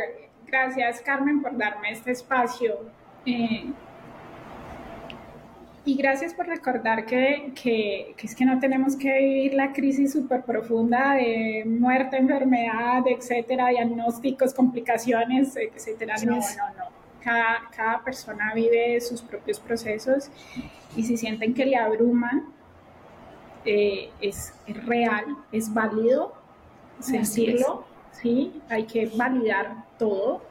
gracias Carmen por darme este espacio. Eh, y gracias por recordar que, que, es que no tenemos que vivir la crisis súper profunda de muerte, enfermedad, etcétera, diagnósticos, complicaciones, etcétera. No, no, no. Cada, cada persona vive sus propios procesos y si sienten que le abruman, eh, es, es, real, es válido sentirlo, ¿sí? Hay que validar todo.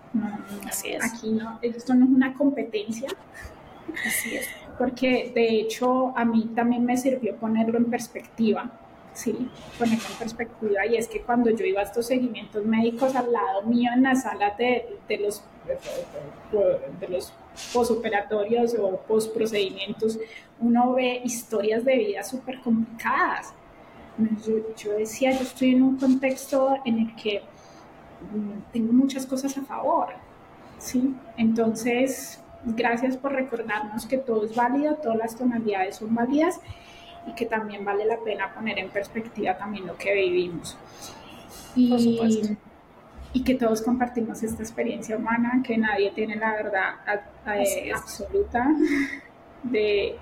Así es. Aquí no, esto no es una competencia. Así es porque de hecho a mí también me sirvió ponerlo en perspectiva, sí, ponerlo en perspectiva, y es que cuando yo iba a estos seguimientos médicos al lado mío en la sala de, de los, de los posoperatorios o posprocedimientos, uno ve historias de vida súper complicadas. Yo, yo decía, yo estoy en un contexto en el que mm, tengo muchas cosas a favor, ¿sí? Entonces, Gracias por recordarnos que todo es válido, todas las tonalidades son válidas y que también vale la pena poner en perspectiva también lo que vivimos. Y, y que todos compartimos esta experiencia humana, que nadie tiene la verdad absoluta de,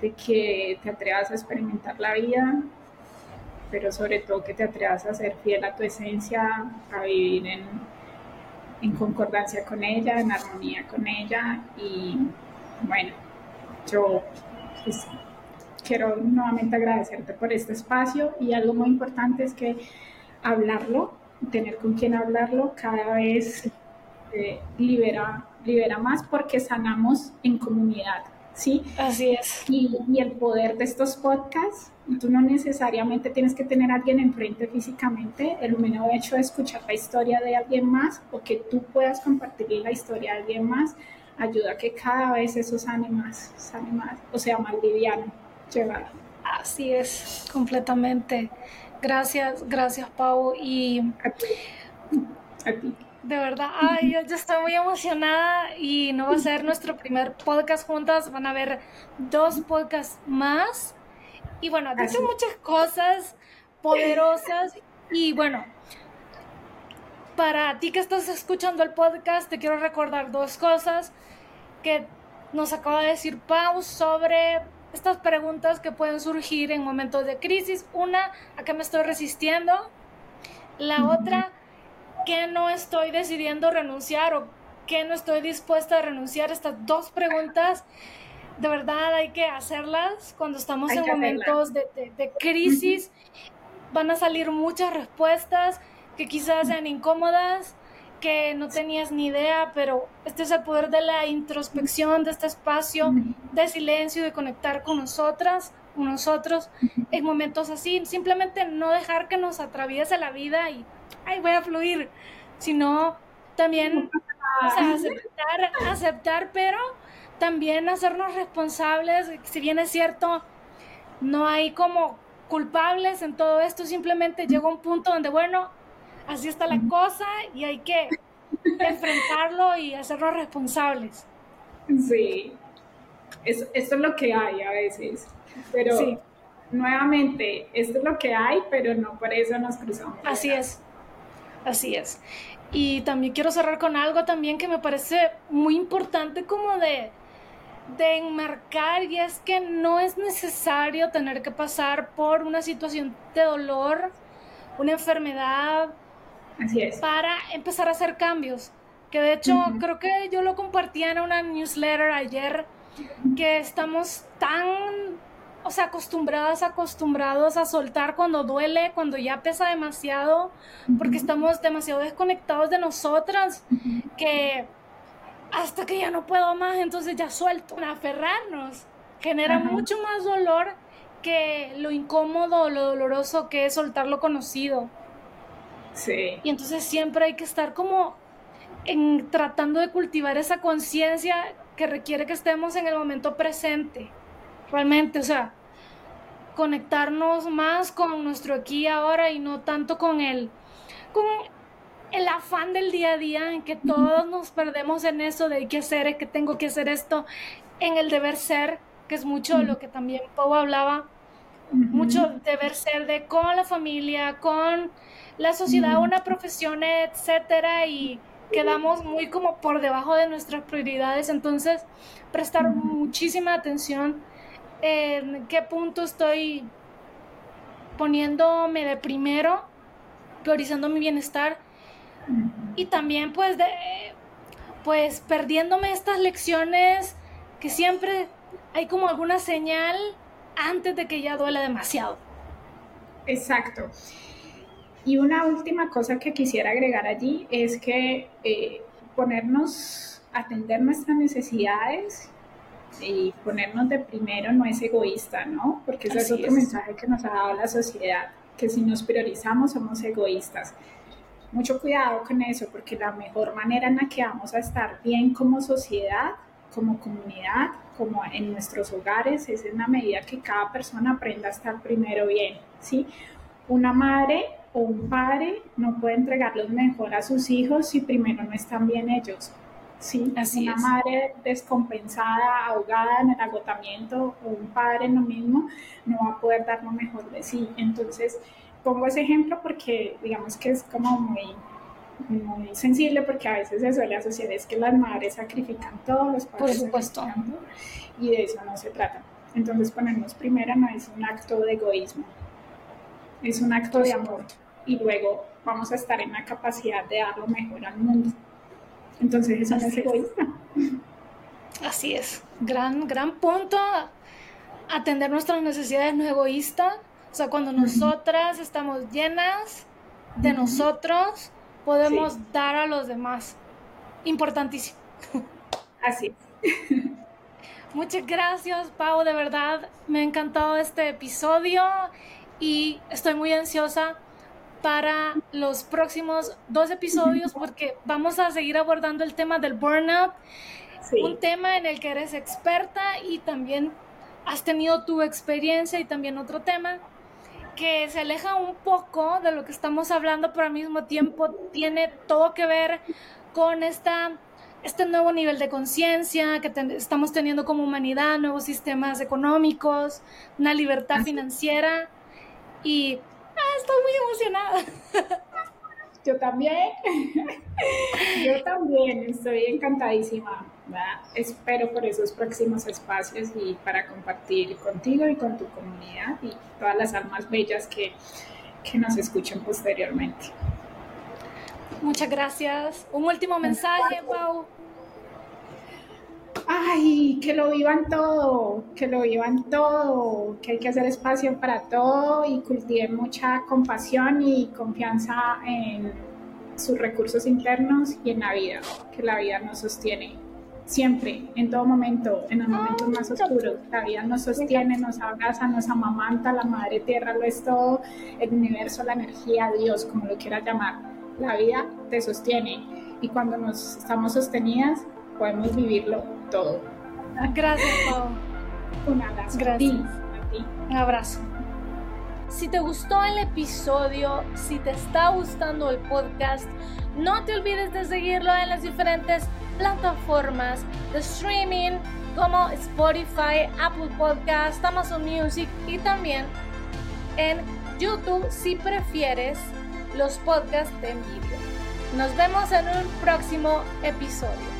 de que te atrevas a experimentar la vida, pero sobre todo que te atrevas a ser fiel a tu esencia, a vivir en, en concordancia con ella, en armonía con ella y bueno, yo pues, quiero nuevamente agradecerte por este espacio y algo muy importante es que hablarlo, tener con quien hablarlo cada vez eh, libera, libera más porque sanamos en comunidad, ¿sí? Así es. Y, y el poder de estos podcasts Tú no necesariamente tienes que tener a alguien enfrente físicamente. El mero hecho de escuchar la historia de alguien más o que tú puedas compartir la historia de alguien más ayuda a que cada vez eso sane más, sane más, o sea, más liviano, llevar. Así es, completamente. Gracias, gracias Pau. Y a ti. A ti. De verdad, ay, yo, yo, estoy muy emocionada y no va a ser nuestro primer podcast juntas, van a haber dos podcasts más y bueno, has dicho muchas cosas poderosas y bueno, para ti que estás escuchando el podcast, te quiero recordar dos cosas que nos acaba de decir Pau sobre estas preguntas que pueden surgir en momentos de crisis. Una, ¿a qué me estoy resistiendo? La otra, ¿qué no estoy decidiendo renunciar o qué no estoy dispuesta a renunciar? Estas dos preguntas de verdad hay que hacerlas cuando estamos en momentos de, crisis. Van a salir muchas respuestas que quizás sean incómodas, que no tenías ni idea, pero este es el poder de la introspección, de este espacio de silencio, de conectar con nosotras, con nosotros en momentos así. Simplemente no dejar que nos atraviese la vida y, ay, voy a fluir, sino también [laughs] aceptar, aceptar, pero también hacernos responsables, si bien es cierto, no hay como culpables en todo esto, simplemente llega un punto donde, bueno, así está la cosa y hay que enfrentarlo y hacernos responsables. Sí, esto es lo que hay a veces, pero sí. nuevamente, esto es lo que hay, pero no por eso nos cruzamos. Así es, así es. Y también quiero cerrar con algo también que me parece muy importante como de de enmarcar y es que no es necesario tener que pasar por una situación de dolor, una enfermedad, Así es. para empezar a hacer cambios. Que de hecho creo que yo lo compartía en una newsletter ayer, que estamos tan, o sea, acostumbradas, acostumbrados a soltar cuando duele, cuando ya pesa demasiado, porque estamos demasiado desconectados de nosotras, que hasta que ya no puedo más, entonces ya suelto. Aferrarnos genera mucho más dolor que lo incómodo, lo doloroso que es soltar lo conocido. Sí. Y entonces siempre hay que estar como en, tratando de cultivar esa conciencia que requiere que estemos en el momento presente. Realmente, o sea, conectarnos más con nuestro aquí y ahora y no tanto con el, con el afán del día a día en que todos nos perdemos en eso de qué hacer, que tengo que hacer esto, en el deber ser, que es mucho de lo que también Pau hablaba, mucho deber ser de con la familia, con la sociedad, una profesión, etcétera, y quedamos muy como por debajo de nuestras prioridades, entonces prestar muchísima atención en qué punto estoy poniéndome de primero, priorizando mi bienestar y también pues de pues perdiéndome estas lecciones que siempre hay como alguna señal antes de que ya duela demasiado. Exacto. Y una última cosa que quisiera agregar allí es que eh, ponernos, atender nuestras necesidades y ponernos de primero no es egoísta, ¿no? Porque ese es otro mensaje que nos ha dado la sociedad, que si nos priorizamos somos egoístas mucho cuidado con eso, porque la mejor manera en la que vamos a estar bien como sociedad, como comunidad, como en nuestros hogares, es en la medida que cada persona aprenda a estar primero bien, ¿sí? Una madre o un padre no puede entregar lo mejor a sus hijos si primero no están bien ellos. Sí, Así una madre descompensada, ahogada en el agotamiento o un padre en lo mismo no va a poder dar lo mejor de sí. Entonces, pongo ese ejemplo porque digamos que es como muy, muy sensible porque a veces se suele asociar es que las madres sacrifican todo, los padres Por supuesto. y de eso no se trata. Entonces ponernos primero no es un acto de egoísmo, es un acto de amor y luego vamos a estar en la capacidad de dar lo mejor al mundo. Entonces eso no es egoísta. Así es, gran, gran punto. Atender nuestras necesidades no es egoísta, o sea, cuando nosotras estamos llenas de nosotros, podemos dar a los demás. Importantísimo. Así. Muchas gracias, Pau, de verdad. Me ha encantado este episodio y estoy muy ansiosa para los próximos dos episodios porque vamos a seguir abordando el tema del burnout, un tema en el que eres experta y también has tenido tu experiencia y también otro tema que se aleja un poco de lo que estamos hablando, pero al mismo tiempo tiene todo que ver con esta, este nuevo nivel de conciencia que estamos teniendo como humanidad, nuevos sistemas económicos, una libertad financiera y estoy muy emocionada. Yo también, yo también estoy encantadísima. Espero por esos próximos espacios y para compartir contigo y con tu comunidad y todas las almas bellas que, que nos escuchen posteriormente. Muchas gracias. Un último mensaje, Pau. Ay, que lo vivan todo, que lo vivan todo, que hay que hacer espacio para todo y cultiven mucha compasión y confianza en sus recursos internos y en la vida, que la vida nos sostiene siempre, en todo momento, en los momentos más oscuros. La vida nos sostiene, nos abraza, nos amamanta, la madre tierra lo es todo, el universo, la energía, Dios, como lo quieras llamar. La vida te sostiene y cuando nos estamos sostenidas podemos vivirlo todo. Gracias, Pau. Un abrazo. Gracias. A ti. Un abrazo. Si te gustó el episodio, si te está gustando el podcast, no te olvides de seguirlo en las diferentes plataformas de streaming como Spotify, Apple Podcast, Amazon Music y también en YouTube si prefieres los podcasts en vídeo. Nos vemos en un próximo episodio.